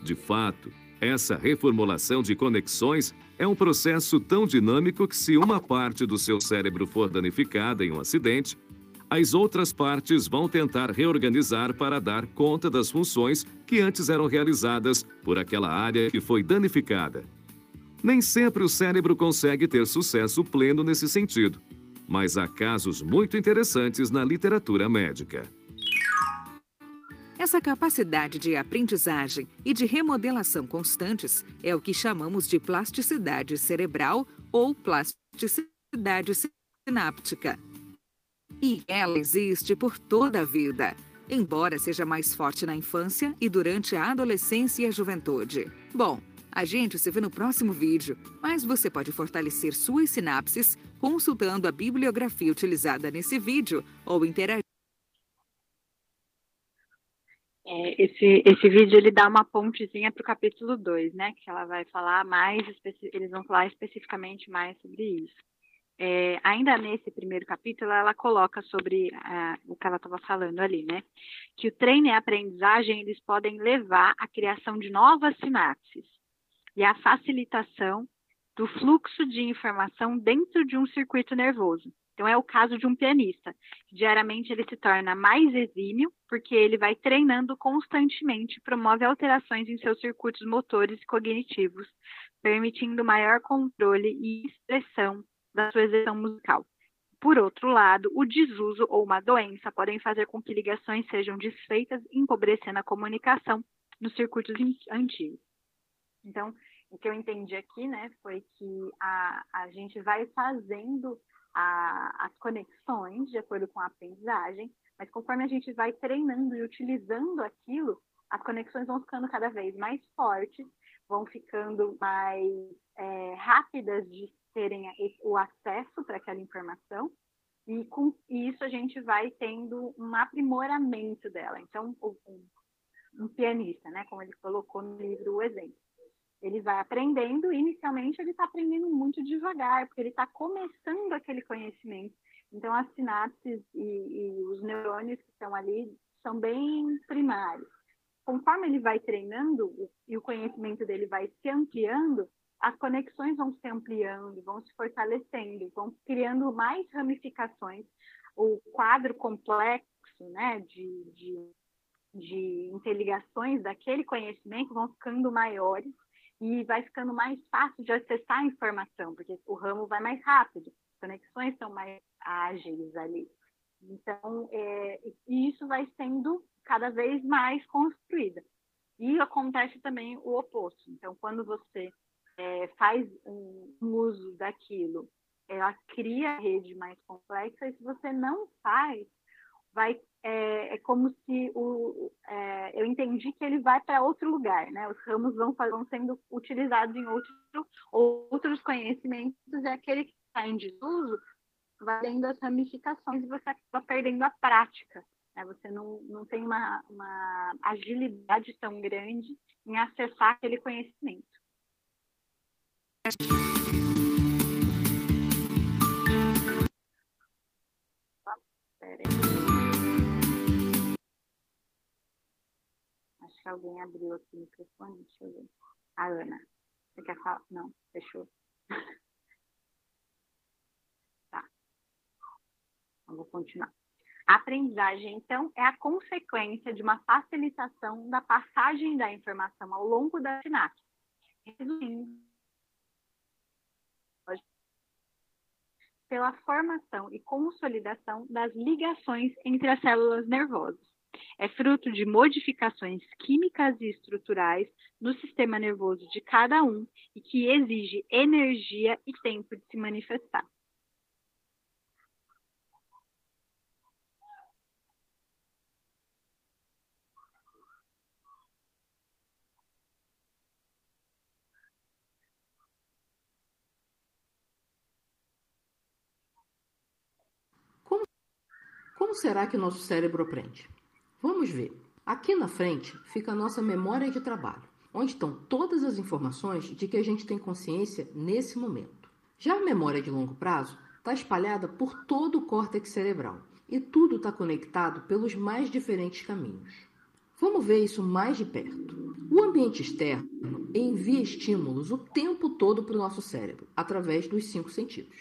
De fato, essa reformulação de conexões é um processo tão dinâmico que, se uma parte do seu cérebro for danificada em um acidente, as outras partes vão tentar reorganizar para dar conta das funções que antes eram realizadas por aquela área que foi danificada. Nem sempre o cérebro consegue ter sucesso pleno nesse sentido, mas há casos muito interessantes na literatura médica. Essa capacidade de aprendizagem e de remodelação constantes é o que chamamos de plasticidade cerebral ou plasticidade sináptica. E ela existe por toda a vida, embora seja mais forte na infância e durante a adolescência e a juventude. Bom, a gente se vê no próximo vídeo, mas você pode fortalecer suas sinapses consultando a bibliografia utilizada nesse vídeo ou interagir É, esse, esse vídeo ele dá uma pontezinha para o capítulo 2, né? Que ela vai falar mais, eles vão falar especificamente mais sobre isso. É, ainda nesse primeiro capítulo, ela coloca sobre uh, o que ela estava falando ali, né? Que o treino e a aprendizagem eles podem levar à criação de novas sinapses e à facilitação do fluxo de informação dentro de um circuito nervoso. Então, é o caso de um pianista. Diariamente, ele se torna mais exímio, porque ele vai treinando constantemente, promove alterações em seus circuitos motores e cognitivos, permitindo maior controle e expressão da sua execução musical. Por outro lado, o desuso ou uma doença podem fazer com que ligações sejam desfeitas, empobrecendo a comunicação nos circuitos antigos. Então, o que eu entendi aqui, né, foi que a, a gente vai fazendo a, as conexões de acordo com a aprendizagem, mas conforme a gente vai treinando e utilizando aquilo, as conexões vão ficando cada vez mais fortes, vão ficando mais é, rápidas de terem o acesso para aquela informação, e com isso a gente vai tendo um aprimoramento dela. Então, um, um pianista, né, como ele colocou no livro o exemplo, ele vai aprendendo, inicialmente ele está aprendendo muito devagar, porque ele está começando aquele conhecimento. Então, as sinapses e, e, os neurônios que estão ali são bem primários. Conforme ele vai treinando e o conhecimento dele vai se ampliando, as conexões vão se ampliando, vão se fortalecendo, vão criando mais ramificações. O quadro complexo né, de, de, de interligações daquele conhecimento vão ficando maiores e vai ficando mais fácil de acessar a informação, porque o ramo vai mais rápido, as conexões são mais ágeis ali. Então, é, isso vai sendo cada vez mais construída. E acontece também o oposto. Então, quando você é, faz um, uso daquilo, ela cria a rede mais complexa, e se você não faz, vai é, é como se o, é, eu entendi que ele vai para outro lugar, né? Os ramos vão, vão sendo utilizados em outro, outros conhecimentos, e aquele que está em desuso vai tendo as ramificações e você acaba perdendo a prática. Né? Você não, não tem uma, uma agilidade tão grande em acessar aquele conhecimento. Acho que alguém abriu aqui o microfone. Deixa eu ver. A Ana. Você quer falar? Não, fechou. tá. Eu vou continuar. A aprendizagem, então, é a consequência de uma facilitação da passagem da informação ao longo da sinapse. Resumindo, pela formação e consolidação das ligações entre as células nervosas. É fruto de modificações químicas e estruturais no sistema nervoso de cada um e que exige energia e tempo de se manifestar. Como será que o nosso cérebro aprende? Vamos ver. Aqui na frente fica a nossa memória de trabalho, onde estão todas as informações de que a gente tem consciência nesse momento. Já a memória de longo prazo está espalhada por todo o córtex cerebral e tudo está conectado pelos mais diferentes caminhos. Vamos ver isso mais de perto. O ambiente externo envia estímulos o tempo todo para o nosso cérebro, através dos cinco sentidos.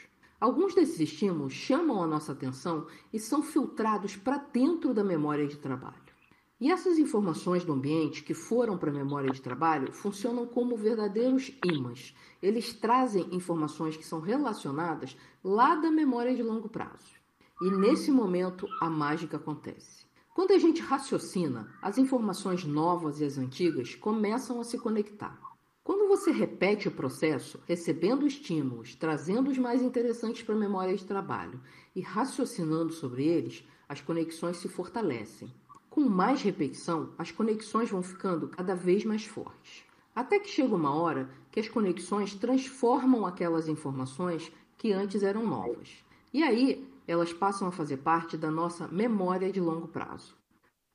Alguns desses estímulos chamam a nossa atenção e são filtrados para dentro da memória de trabalho. E essas informações do ambiente que foram para a memória de trabalho funcionam como verdadeiros ímãs. Eles trazem informações que são relacionadas lá da memória de longo prazo. E nesse momento a mágica acontece. Quando a gente raciocina, as informações novas e as antigas começam a se conectar. Quando você repete o processo, recebendo estímulos, trazendo os mais interessantes para a memória de trabalho e raciocinando sobre eles, as conexões se fortalecem. Com mais repetição, as conexões vão ficando cada vez mais fortes. Até que chega uma hora que as conexões transformam aquelas informações que antes eram novas. E aí, elas passam a fazer parte da nossa memória de longo prazo.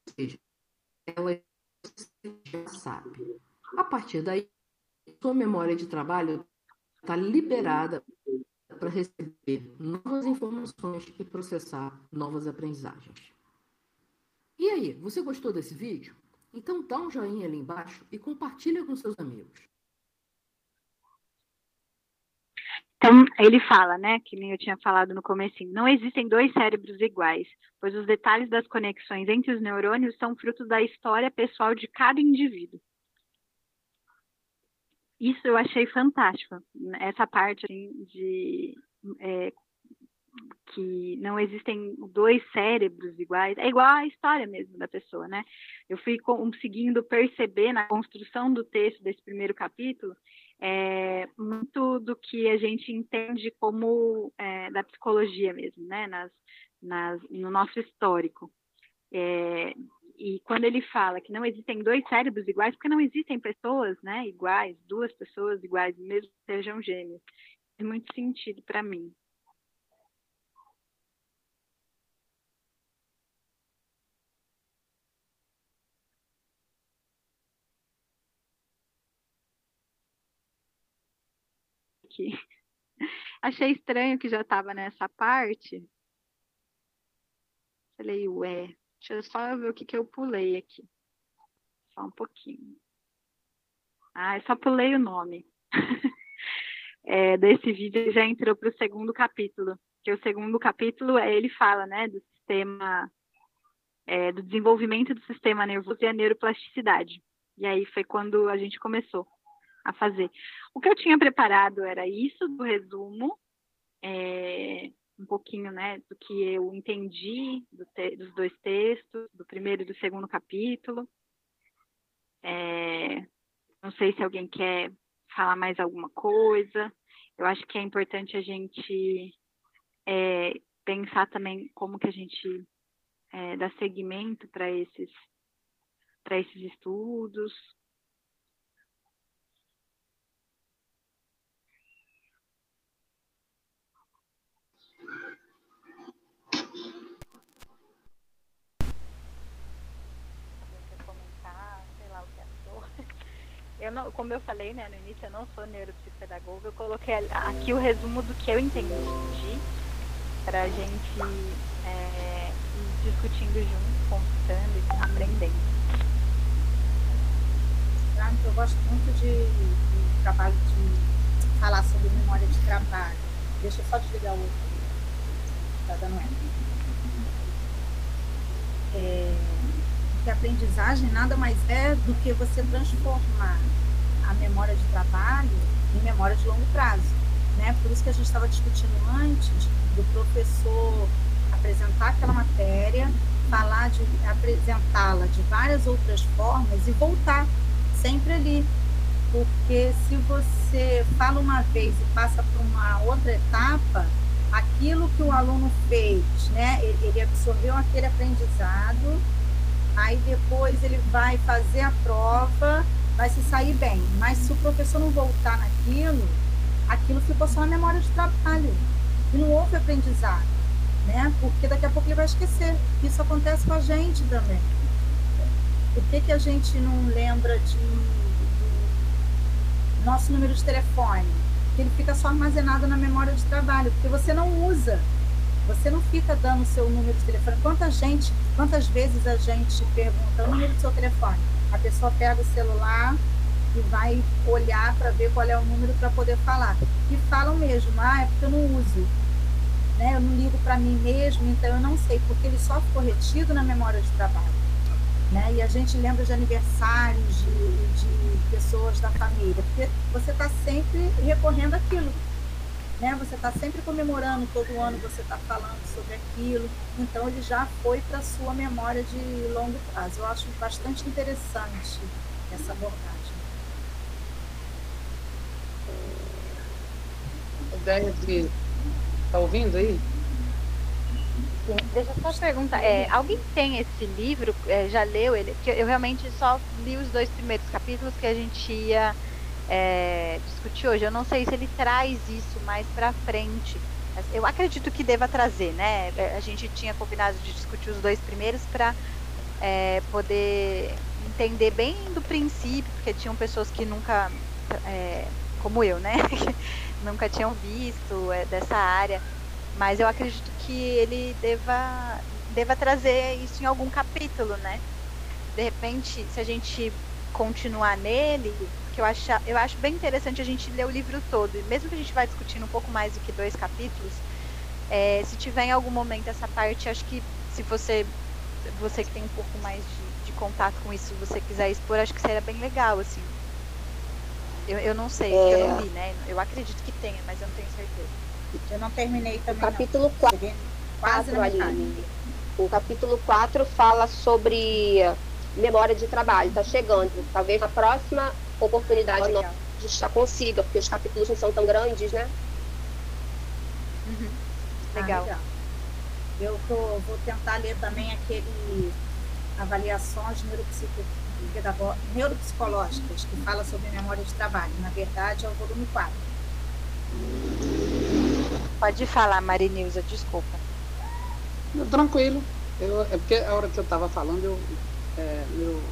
Ou seja, ela já sabe. A partir daí, sua memória de trabalho está liberada para receber novas informações e processar novas aprendizagens. E aí, você gostou desse vídeo? Então dá um joinha ali embaixo e compartilha com seus amigos. Então, ele fala, né, que nem eu tinha falado no comecinho, não existem dois cérebros iguais, pois os detalhes das conexões entre os neurônios são fruto da história pessoal de cada indivíduo isso eu achei fantástico, essa parte assim, de é, que não existem dois cérebros iguais, é igual à história mesmo da pessoa, né? Eu fui conseguindo perceber na construção do texto desse primeiro capítulo é, muito do que a gente entende como é, da psicologia mesmo, né? Nas, nas, no nosso histórico. É, e quando ele fala que não existem dois cérebros iguais, porque não existem pessoas né, iguais, duas pessoas iguais, mesmo que sejam gêmeas, é muito sentido para mim. Aqui. Achei estranho que já estava nessa parte. Falei, ué, deixa eu só ver o que, que eu pulei aqui. Só um pouquinho. Ah, eu só pulei o nome. é, desse vídeo já entrou para o segundo capítulo. Que o segundo capítulo, é, ele fala, né, do sistema, é, do desenvolvimento do sistema nervoso e a neuroplasticidade. E aí foi quando a gente começou a fazer. O que eu tinha preparado era isso do resumo, é, um pouquinho, né, do que eu entendi do dos dois textos, do primeiro e do segundo capítulo. É, não sei se alguém quer falar mais alguma coisa. Eu acho que é importante a gente é, pensar também como que a gente é, dá seguimento para esses para esses estudos. Eu não, como eu falei né, no início, eu não sou neuropsicopedagoga, eu coloquei aqui o resumo do que eu entendi para a gente é, ir discutindo junto, consultando e aprendendo. Eu gosto muito de, de trabalho de falar sobre memória de trabalho. Deixa eu só desligar o. Tá dando eco. É, que a aprendizagem nada mais é do que você transformar a memória de trabalho em memória de longo prazo. Né? Por isso que a gente estava discutindo antes do professor apresentar aquela matéria, falar de apresentá-la de várias outras formas e voltar sempre ali. Porque se você fala uma vez e passa para uma outra etapa, aquilo que o aluno fez, né, ele absorveu aquele aprendizado, aí depois ele vai fazer a prova, vai se sair bem. Mas se o professor não voltar naquilo, aquilo ficou só na memória de trabalho. E não houve aprendizado, né? Porque daqui a pouco ele vai esquecer. Isso acontece com a gente também. Por que, que a gente não lembra de, nosso número de telefone? Que ele fica só armazenado na memória de trabalho, porque você não usa. Você não fica dando o seu número de telefone. Quanta gente, quantas vezes a gente pergunta o número do seu telefone? A pessoa pega o celular e vai olhar para ver qual é o número para poder falar. E falam mesmo, ah, é porque eu não uso. Né? Eu não ligo para mim mesmo, então eu não sei, porque ele só ficou retido na memória de trabalho. Né? E a gente lembra de aniversários de, de pessoas da família, porque você está sempre recorrendo àquilo né? Você está sempre comemorando, todo ano você está falando sobre aquilo, então ele já foi para a sua memória de longo prazo. Eu acho bastante interessante essa abordagem. Ideia de. Está ouvindo aí? Sim. Deixa eu só perguntar, é, alguém tem esse livro, é, já leu ele? Porque eu realmente só li os dois primeiros capítulos que a gente ia é, discutir hoje. Eu não sei se ele traz isso mais para frente. Eu acredito que deva trazer, né? É, a gente tinha combinado de discutir os dois primeiros para é, poder entender bem do princípio, porque tinham pessoas que nunca, é, como eu, né? nunca tinham visto é, dessa área. Mas eu acredito que ele deva, deva trazer isso em algum capítulo, né? De repente, se a gente continuar nele, que eu acho, eu acho bem interessante a gente ler o livro todo. E mesmo que a gente vá discutindo um pouco mais do que dois capítulos, é, se tiver em algum momento essa parte, acho que se você, você que tem um pouco mais de, de contato com isso, você quiser expor, acho que seria bem legal, assim. Eu, eu não sei, é... eu não li, né? Eu acredito que tenha, mas eu não tenho certeza. Eu não terminei também. Capítulo 4, quatro, ali. O capítulo 4 fala sobre memória de trabalho, está chegando. Talvez na próxima oportunidade Legal. a gente já consiga, porque os capítulos não são tão grandes, né? Uhum. Legal. Ah, legal. Eu tô, vou tentar ler também aquele avaliações neuropsicológicas que fala sobre memória de trabalho. Na verdade, é o volume 4. Pode falar, Marinilza, desculpa. Tranquilo. Eu, é porque a hora que eu estava falando, eu, é, meu,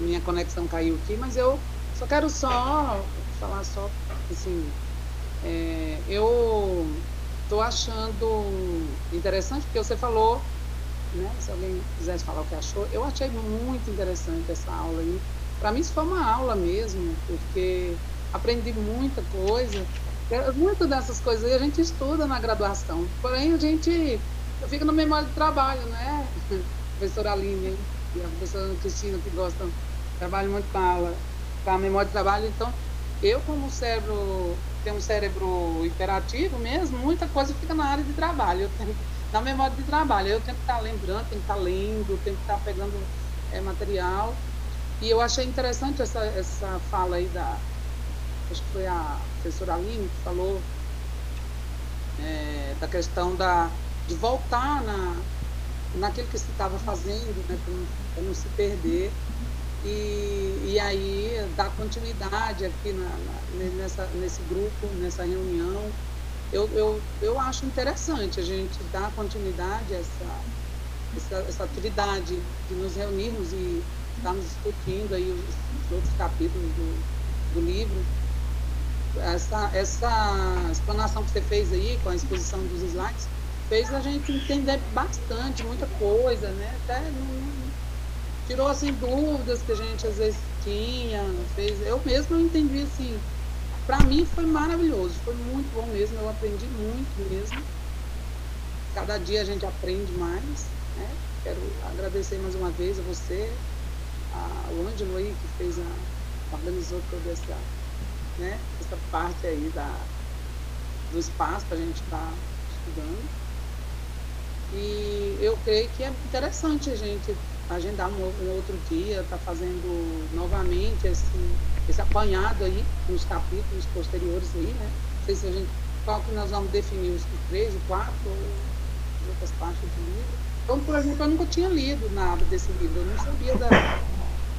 minha conexão caiu aqui, mas eu só quero só falar só assim, É, eu estou achando interessante, porque você falou, né, se alguém quisesse falar o que achou, eu achei muito interessante essa aula aí. Para mim isso foi uma aula mesmo, porque aprendi muita coisa. Muitas dessas coisas a gente estuda na graduação, porém a gente fica no memória de trabalho, né? professora Aline e a professora Cristina, que gostam, trabalham muito com a aula, com a memória de trabalho. Então, eu, como cérebro, tenho um cérebro hiperativo mesmo, muita coisa fica na área de trabalho, eu tenho, na memória de trabalho. Eu tenho que estar lembrando, tenho que estar lendo, tenho que estar pegando é, material. E eu achei interessante essa, essa fala aí da. Acho que foi a professora Aline que falou é, da questão da, de voltar na, naquilo que se estava fazendo, né, para não, se perder. E, e aí dar continuidade aqui na, na, nessa, nesse grupo, nessa reunião. Eu, eu, eu acho interessante a gente dar continuidade a essa, essa, essa atividade de nos reunirmos e estarmos discutindo aí os, os outros capítulos do, do livro. Essa, essa explanação que você fez aí com a exposição dos slides fez a gente entender bastante, muita coisa, né? Até não, tirou assim dúvidas que a gente às vezes tinha, fez. Eu mesmo entendi assim. Para mim foi maravilhoso, foi muito bom mesmo, eu aprendi muito mesmo. Cada dia a gente aprende mais, né? Quero agradecer mais uma vez a você, ao Ângelo aí que fez a organizou toda essa, né, essa parte aí da, do espaço para a gente estar tá estudando. E eu creio que é interessante a gente agendar um, um outro dia, estar tá fazendo novamente esse, esse apanhado aí nos capítulos posteriores aí, né? Não sei se a gente, qual que nós vamos definir, os três, o quatro, ou as outras partes do livro. Então, por exemplo, eu nunca tinha lido nada desse livro, eu não sabia da,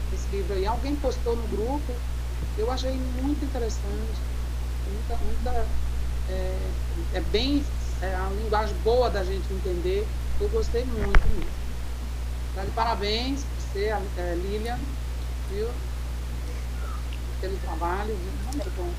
desse livro aí. Alguém postou no grupo, eu achei muito interessante, muita, muita é, é bem é uma linguagem boa da gente entender. Eu gostei muito mesmo. Tá de parabéns para você, é, Lilian, viu? Pelo trabalho, viu? Muito bom.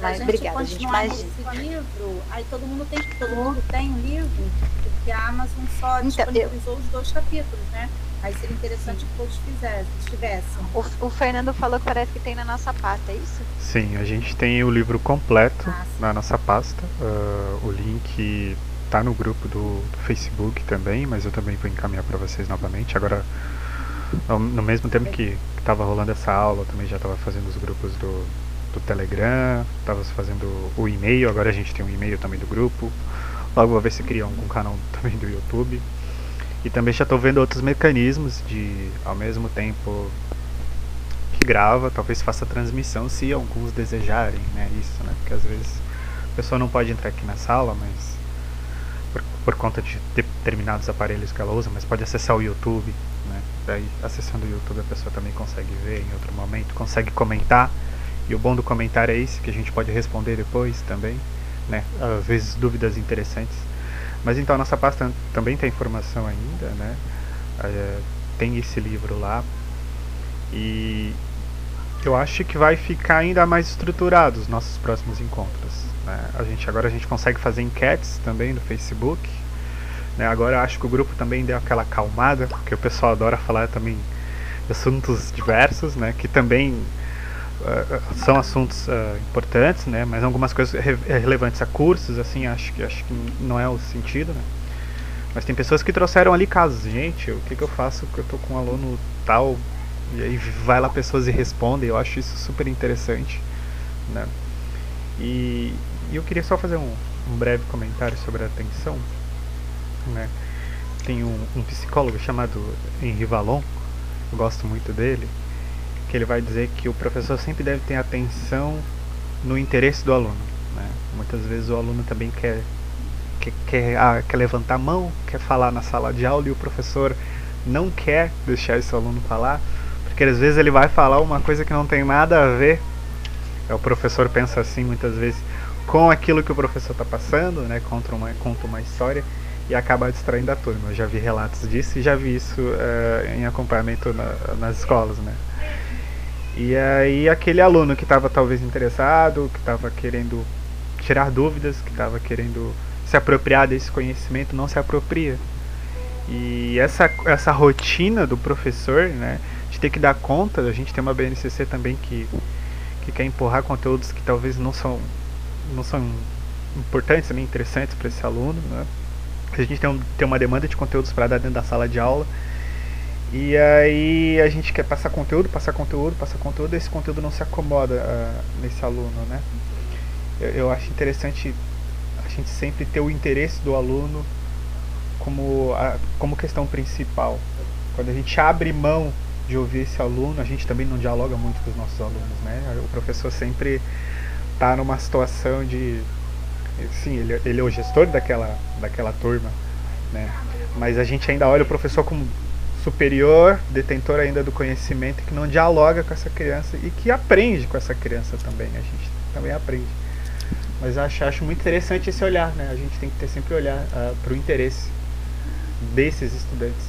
Mas, obrigada, gente. Mas... esse livro, aí todo mundo tem, todo mundo tem um livro, porque a Amazon só então, disponibilizou eu... os dois capítulos, né? Aí seria interessante Sim. que todos fizessem, tivessem. O, o, Fernando falou que parece que tem na nossa pasta, é isso? Sim, a gente tem o livro completo ah, na nossa pasta. Uh, o link tá no grupo do, do, Facebook também, mas eu também vou encaminhar para vocês novamente. Agora, no mesmo tempo que estava rolando essa aula, eu também já estava fazendo os grupos do, do Telegram, estava fazendo o e-mail, agora a gente tem um e-mail também do grupo. Logo vou ver se cria um, um canal também do YouTube. E também já estou vendo outros mecanismos de, ao mesmo tempo que grava, talvez faça transmissão, se alguns desejarem, né? Isso, né? Porque às vezes a pessoa não pode entrar aqui na sala, mas por, por conta de determinados aparelhos que ela usa, mas pode acessar o YouTube, né? Daí, acessando o YouTube, a pessoa também consegue ver em outro momento, consegue comentar. E o bom do comentário é esse, que a gente pode responder depois também, né? Às vezes dúvidas interessantes. Mas então a nossa pasta também tem informação ainda, né? É, tem esse livro lá. E eu acho que vai ficar ainda mais estruturado os nossos próximos encontros. Né? A gente agora a gente consegue fazer enquetes também no Facebook. Né? Agora acho que o grupo também deu aquela acalmada, porque o pessoal adora falar também assuntos diversos, né? Que também uh, são assuntos uh, importantes, né? Mas algumas coisas re relevantes a cursos, assim, acho que acho que não é o sentido, né? Mas tem pessoas que trouxeram ali casos, gente, o que, que eu faço que eu tô com um aluno tal e aí vai lá pessoas e respondem, eu acho isso super interessante, né? E, e eu queria só fazer um, um breve comentário sobre a atenção, né? Tem um, um psicólogo chamado Henri Vallon, eu gosto muito dele, que ele vai dizer que o professor sempre deve ter atenção no interesse do aluno. Né? Muitas vezes o aluno também quer, quer, quer, ah, quer levantar a mão, quer falar na sala de aula e o professor não quer deixar esse aluno falar, porque às vezes ele vai falar uma coisa que não tem nada a ver. É, o professor pensa assim muitas vezes com aquilo que o professor está passando, né? conta, uma, conta uma história e acaba distraindo a turma. Eu já vi relatos disso e já vi isso uh, em acompanhamento na, nas escolas, né? E aí aquele aluno que estava talvez interessado, que estava querendo tirar dúvidas, que estava querendo se apropriar desse conhecimento, não se apropria. E essa, essa rotina do professor, né, de ter que dar conta, a gente tem uma BNCC também que, que quer empurrar conteúdos que talvez não são, não são importantes, nem interessantes para esse aluno, né? A gente tem, um, tem uma demanda de conteúdos para dar dentro da sala de aula. E aí a gente quer passar conteúdo, passar conteúdo, passar conteúdo, e esse conteúdo não se acomoda uh, nesse aluno, né? Eu, eu acho interessante a gente sempre ter o interesse do aluno como, a, como questão principal. Quando a gente abre mão de ouvir esse aluno, a gente também não dialoga muito com os nossos alunos, né? O professor sempre está numa situação de sim, ele, ele é o gestor daquela, daquela turma, né? Mas a gente ainda olha o professor como superior, detentor ainda do conhecimento, que não dialoga com essa criança e que aprende com essa criança também. A gente também aprende. Mas acho, acho muito interessante esse olhar, né? A gente tem que ter sempre olhar uh, ah, para o interesse desses estudantes.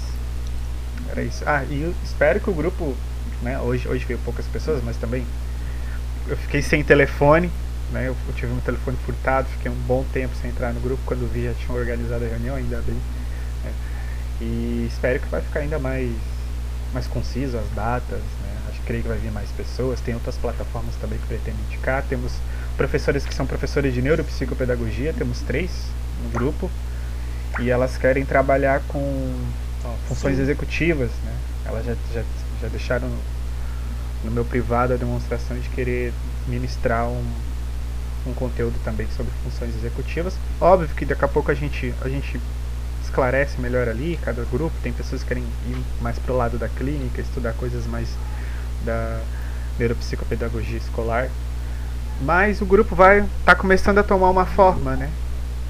Era isso. Ah, e espero que o grupo, né? Hoje, hoje veio poucas pessoas, mas também eu fiquei sem telefone, né? Eu, eu, tive meu telefone furtado, fiquei um bom tempo sem entrar no grupo. Quando vi já tinham organizado a reunião, ainda bem. Né? E espero que vai ficar ainda mais, mais conciso as datas. Né? Acho que creio que vai vir mais pessoas. Tem outras plataformas também que pretendo indicar. Temos professores que são professores de neuropsicopedagogia, temos três no grupo. E elas querem trabalhar com funções Sim. executivas. Né? Elas já, já, já deixaram no meu privado a demonstração de querer ministrar um um conteúdo também sobre funções executivas. Óbvio que daqui a pouco a gente, a gente esclarece melhor ali, cada grupo, tem pessoas que querem ir mais para o lado da clínica, estudar coisas mais da neuropsicopedagogia escolar. Mas o grupo vai tá começando a tomar uma forma, né?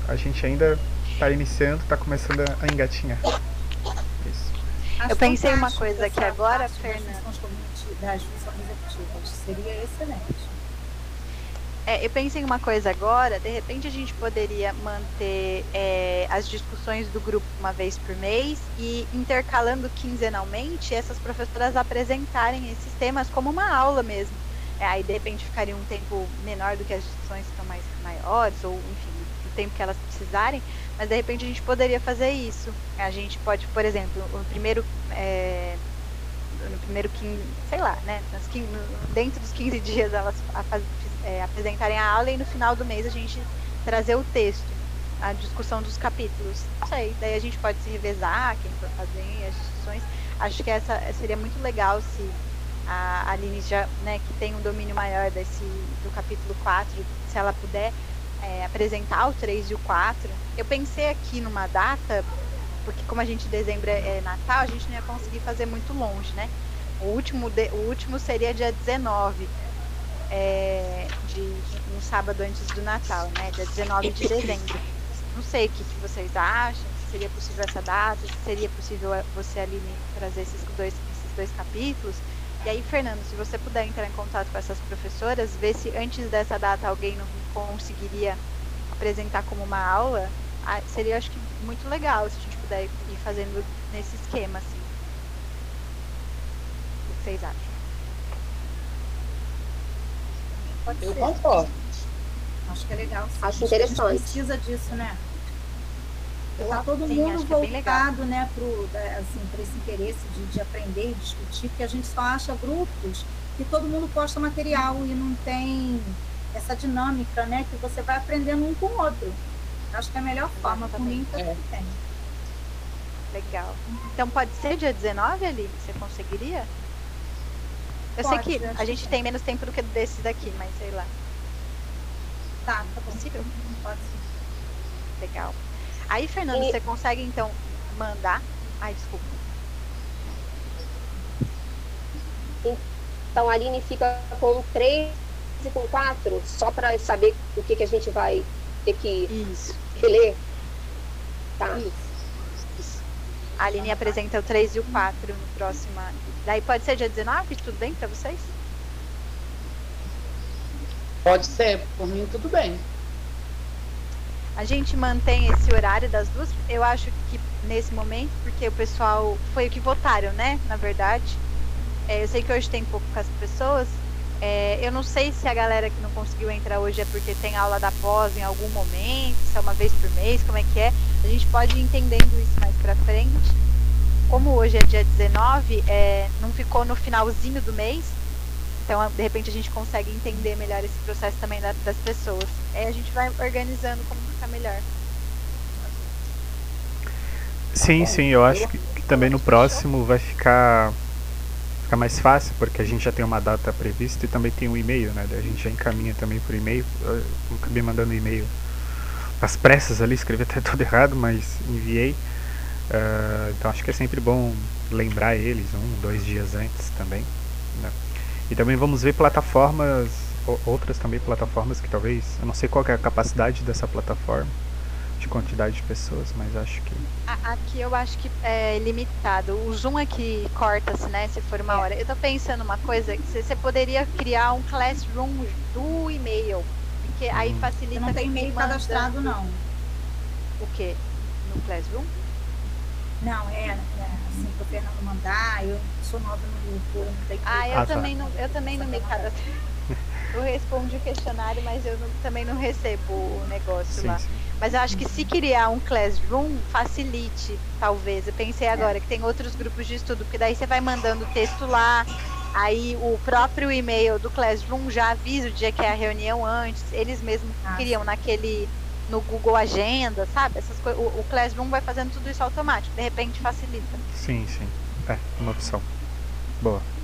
A gente ainda está iniciando, está começando a engatinhar. Isso. Eu pensei uma coisa aqui agora, Fernanda. Seria excelente. É, eu pensei em uma coisa agora, de repente a gente poderia manter é, as discussões do grupo uma vez por mês e intercalando quinzenalmente essas professoras apresentarem esses temas como uma aula mesmo. É, aí de repente ficaria um tempo menor do que as discussões que estão mais maiores, ou enfim, o tempo que elas precisarem, mas de repente a gente poderia fazer isso. A gente pode, por exemplo, o primeiro. No primeiro 15, sei lá, né? 15, dentro dos 15 dias elas é, apresentarem a aula e no final do mês a gente trazer o texto, a discussão dos capítulos. Não sei, daí a gente pode se revezar, quem for fazer as discussões. Acho que essa seria muito legal se a Aline já, né, que tem um domínio maior desse do capítulo 4, se ela puder é, apresentar o 3 e o 4. Eu pensei aqui numa data, porque como a gente dezembro é, é Natal, a gente não ia conseguir fazer muito longe, né? O último, de, o último seria dia 19 é, de, um sábado antes do Natal, né? Dia 19 de dezembro. Não sei o que, que vocês acham, se seria possível essa data, se seria possível você, ali trazer esses dois, esses dois capítulos. E aí, Fernando, se você puder entrar em contato com essas professoras, ver se antes dessa data alguém não conseguiria apresentar como uma aula, seria, acho que, muito legal se a gente puder ir fazendo nesse esquema, assim. O que vocês acham? Pode eu ser. concordo. Acho que é legal. Acho interessante. A gente precisa disso, né? Está todo Sim, mundo é voltado né, para assim, esse interesse de, de aprender e discutir, porque a gente só acha grupos que todo mundo posta material e não tem essa dinâmica, né? Que você vai aprendendo um com o outro. Acho que é a melhor forma, por mim, é. tem. Legal. Então pode ser dia 19 ali? Você conseguiria? Eu Pode, sei que a gente tem menos tempo do que desses daqui, mas sei lá. Tá, tá. Possível? Pode ser. Legal. Aí, Fernando, e... você consegue então mandar. Ai, desculpa. Então a Aline fica com 3 e com 4, só para saber o que, que a gente vai ter que Isso. reler. Tá. Isso. A Aline apresenta o 3 e o 4 no próximo Daí pode ser dia 19? Tudo bem para vocês? Pode ser, por mim tudo bem. A gente mantém esse horário das duas, eu acho que nesse momento, porque o pessoal foi o que votaram, né? Na verdade. É, eu sei que hoje tem poucas pessoas. É, eu não sei se a galera que não conseguiu entrar hoje é porque tem aula da pós em algum momento, se é uma vez por mês, como é que é. A gente pode ir entendendo isso mais pra frente. Como hoje é dia 19, é, não ficou no finalzinho do mês, então de repente a gente consegue entender melhor esse processo também da, das pessoas. Aí a gente vai organizando como ficar melhor. Sim, sim, eu acho que, que também no próximo vai ficar fica mais fácil, porque a gente já tem uma data prevista e também tem um e-mail, né? A gente já encaminha também por e-mail. Eu acabei mandando e-mail às pressas ali, escrevi até todo errado, mas enviei. Uh, então acho que é sempre bom lembrar eles um, dois dias antes também. Né? E também vamos ver plataformas, outras também plataformas que talvez, eu não sei qual é a capacidade dessa plataforma, de quantidade de pessoas, mas acho que. Aqui eu acho que é limitado. O Zoom aqui corta-se, né? Se for uma é. hora. Eu tô pensando uma coisa, que você poderia criar um classroom do e-mail. Porque aí hum. facilita. Eu não tem e-mail cadastrado, não. O quê? No Classroom? Não, é, é assim, pro Fernando mandar, eu sou nova no grupo, não tenho Ah, eu ah, também tá. não, eu também não me cadastrei. Eu respondi o questionário, mas eu não, também não recebo o negócio sim, lá. Sim. Mas eu acho que se criar um classroom, facilite, talvez. Eu pensei agora que tem outros grupos de estudo, porque daí você vai mandando o texto lá, aí o próprio e-mail do classroom já avisa o dia que é a reunião antes, eles mesmos ah, criam naquele no Google Agenda, sabe? Essas o, o Classroom vai fazendo tudo isso automático, de repente facilita. Sim, sim. É, uma opção. Boa.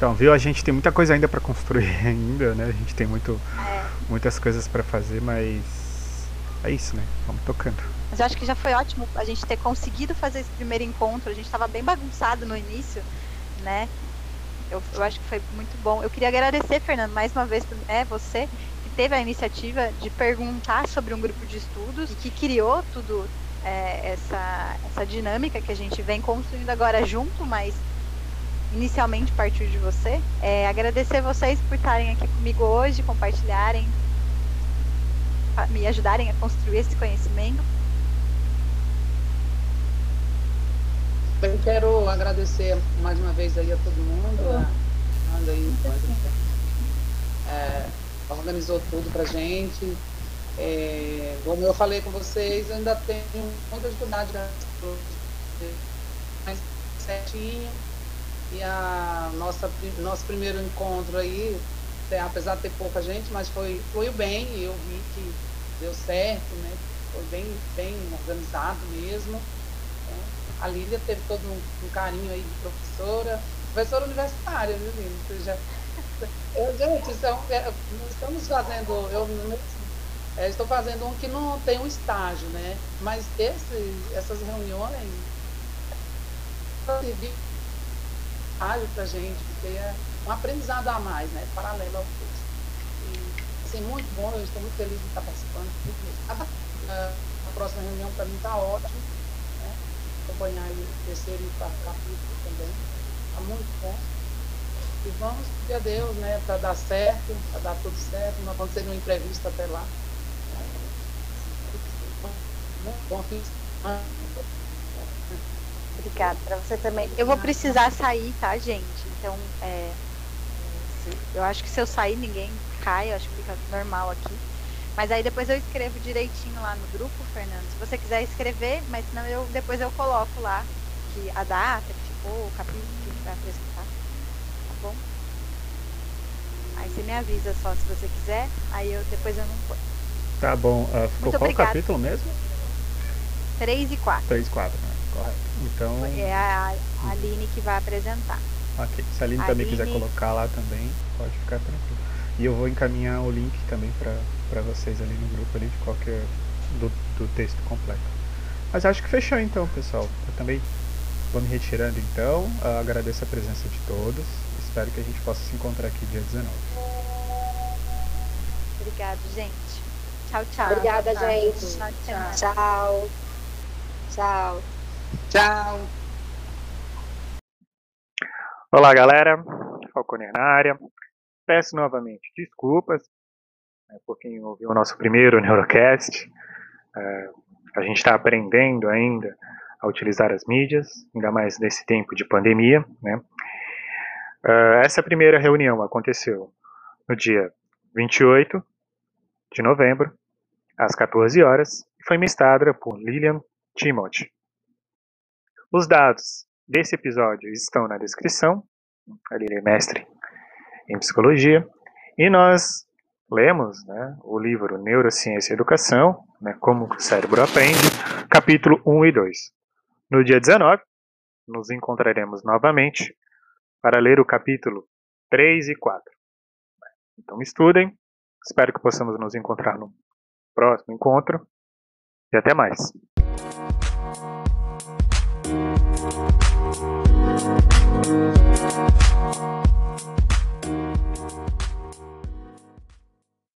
Então, viu? A gente tem muita coisa ainda para construir ainda, né? A gente tem muito, é. muitas coisas para fazer, mas é isso, né? Vamos tocando. Mas eu acho que já foi ótimo a gente ter conseguido fazer esse primeiro encontro. A gente estava bem bagunçado no início, né? Eu, eu acho que foi muito bom. Eu queria agradecer, Fernando, mais uma vez, é, você que teve a iniciativa de perguntar sobre um grupo de estudos e que criou tudo é, essa, essa dinâmica que a gente vem construindo agora junto, mas inicialmente partiu de você. É, agradecer vocês por estarem aqui comigo hoje, compartilharem me ajudarem a construir esse conhecimento. Eu quero agradecer mais uma vez aí a todo mundo, a aí, é, organizou tudo pra gente. É, como eu falei com vocês, eu ainda tenho muita dificuldade mais certinho. E a nossa nosso primeiro encontro aí, apesar de ter pouca gente, mas foi foi bem, e eu vi que deu certo, né? Foi bem, bem organizado mesmo. Né? A Lília teve todo um, um, carinho aí de professora, professora universitária, viu, Lília? Já... Eu, gente, então, é, estamos fazendo, eu é, estou fazendo um que não tem um estágio, né? Mas esse, essas reuniões estágio para gente, porque é um aprendizado a mais, né? Paralelo ao curso assim, muito bom, eu estou muito feliz de estar participando. Uh, a próxima reunião para mim está ótima. Né? Acompanhar o terceiro e quarto capítulo também. Está muito bom. E vamos pedir a Deus, né, para dar certo, para dar tudo certo, não acontecer nenhum imprevisto até lá. Bom fim Obrigada para você também. Eu vou precisar sair, tá, gente? Então, é, eu acho que se eu sair, ninguém cai, eu acho que fica normal aqui. Mas aí depois eu escrevo direitinho lá no grupo, Fernando. Se você quiser escrever, mas senão eu depois eu coloco lá que a data que ficou, o capítulo que vai apresentar. Tá bom? Aí você me avisa só se você quiser, aí eu depois eu não ponho. Tá bom. Uh, ficou qual obrigada. capítulo mesmo? 3 e 4. 3 e 4, né? Correto. Então. É a, a Aline que vai apresentar. Ok. Se a Aline, a também Aline... quiser colocar lá também, pode ficar tranquilo. E eu vou encaminhar o link também para vocês ali no grupo ali de qualquer do, do texto completo. Mas acho que fechou então, pessoal. Eu também vou me retirando então. Uh, agradeço a presença de todos. Espero que a gente possa se encontrar aqui dia 19. Obrigado, gente. Tchau, tchau. Obrigada, gente. Tchau. Tchau. Tchau. Tchau. Olá, galera. Falcone na área. Peço novamente desculpas né, por quem ouviu o nosso primeiro Neurocast. É, a gente está aprendendo ainda a utilizar as mídias, ainda mais nesse tempo de pandemia. Né? Uh, essa primeira reunião aconteceu no dia 28 de novembro, às 14 horas, e foi ministrada por Lilian Timothy. Os dados desse episódio estão na descrição, a Lilian é mestre em psicologia, e nós lemos né, o livro Neurociência e Educação, né, Como o Cérebro Aprende, capítulo 1 e 2. No dia 19, nos encontraremos novamente para ler o capítulo 3 e 4. Então estudem, espero que possamos nos encontrar no próximo encontro e até mais.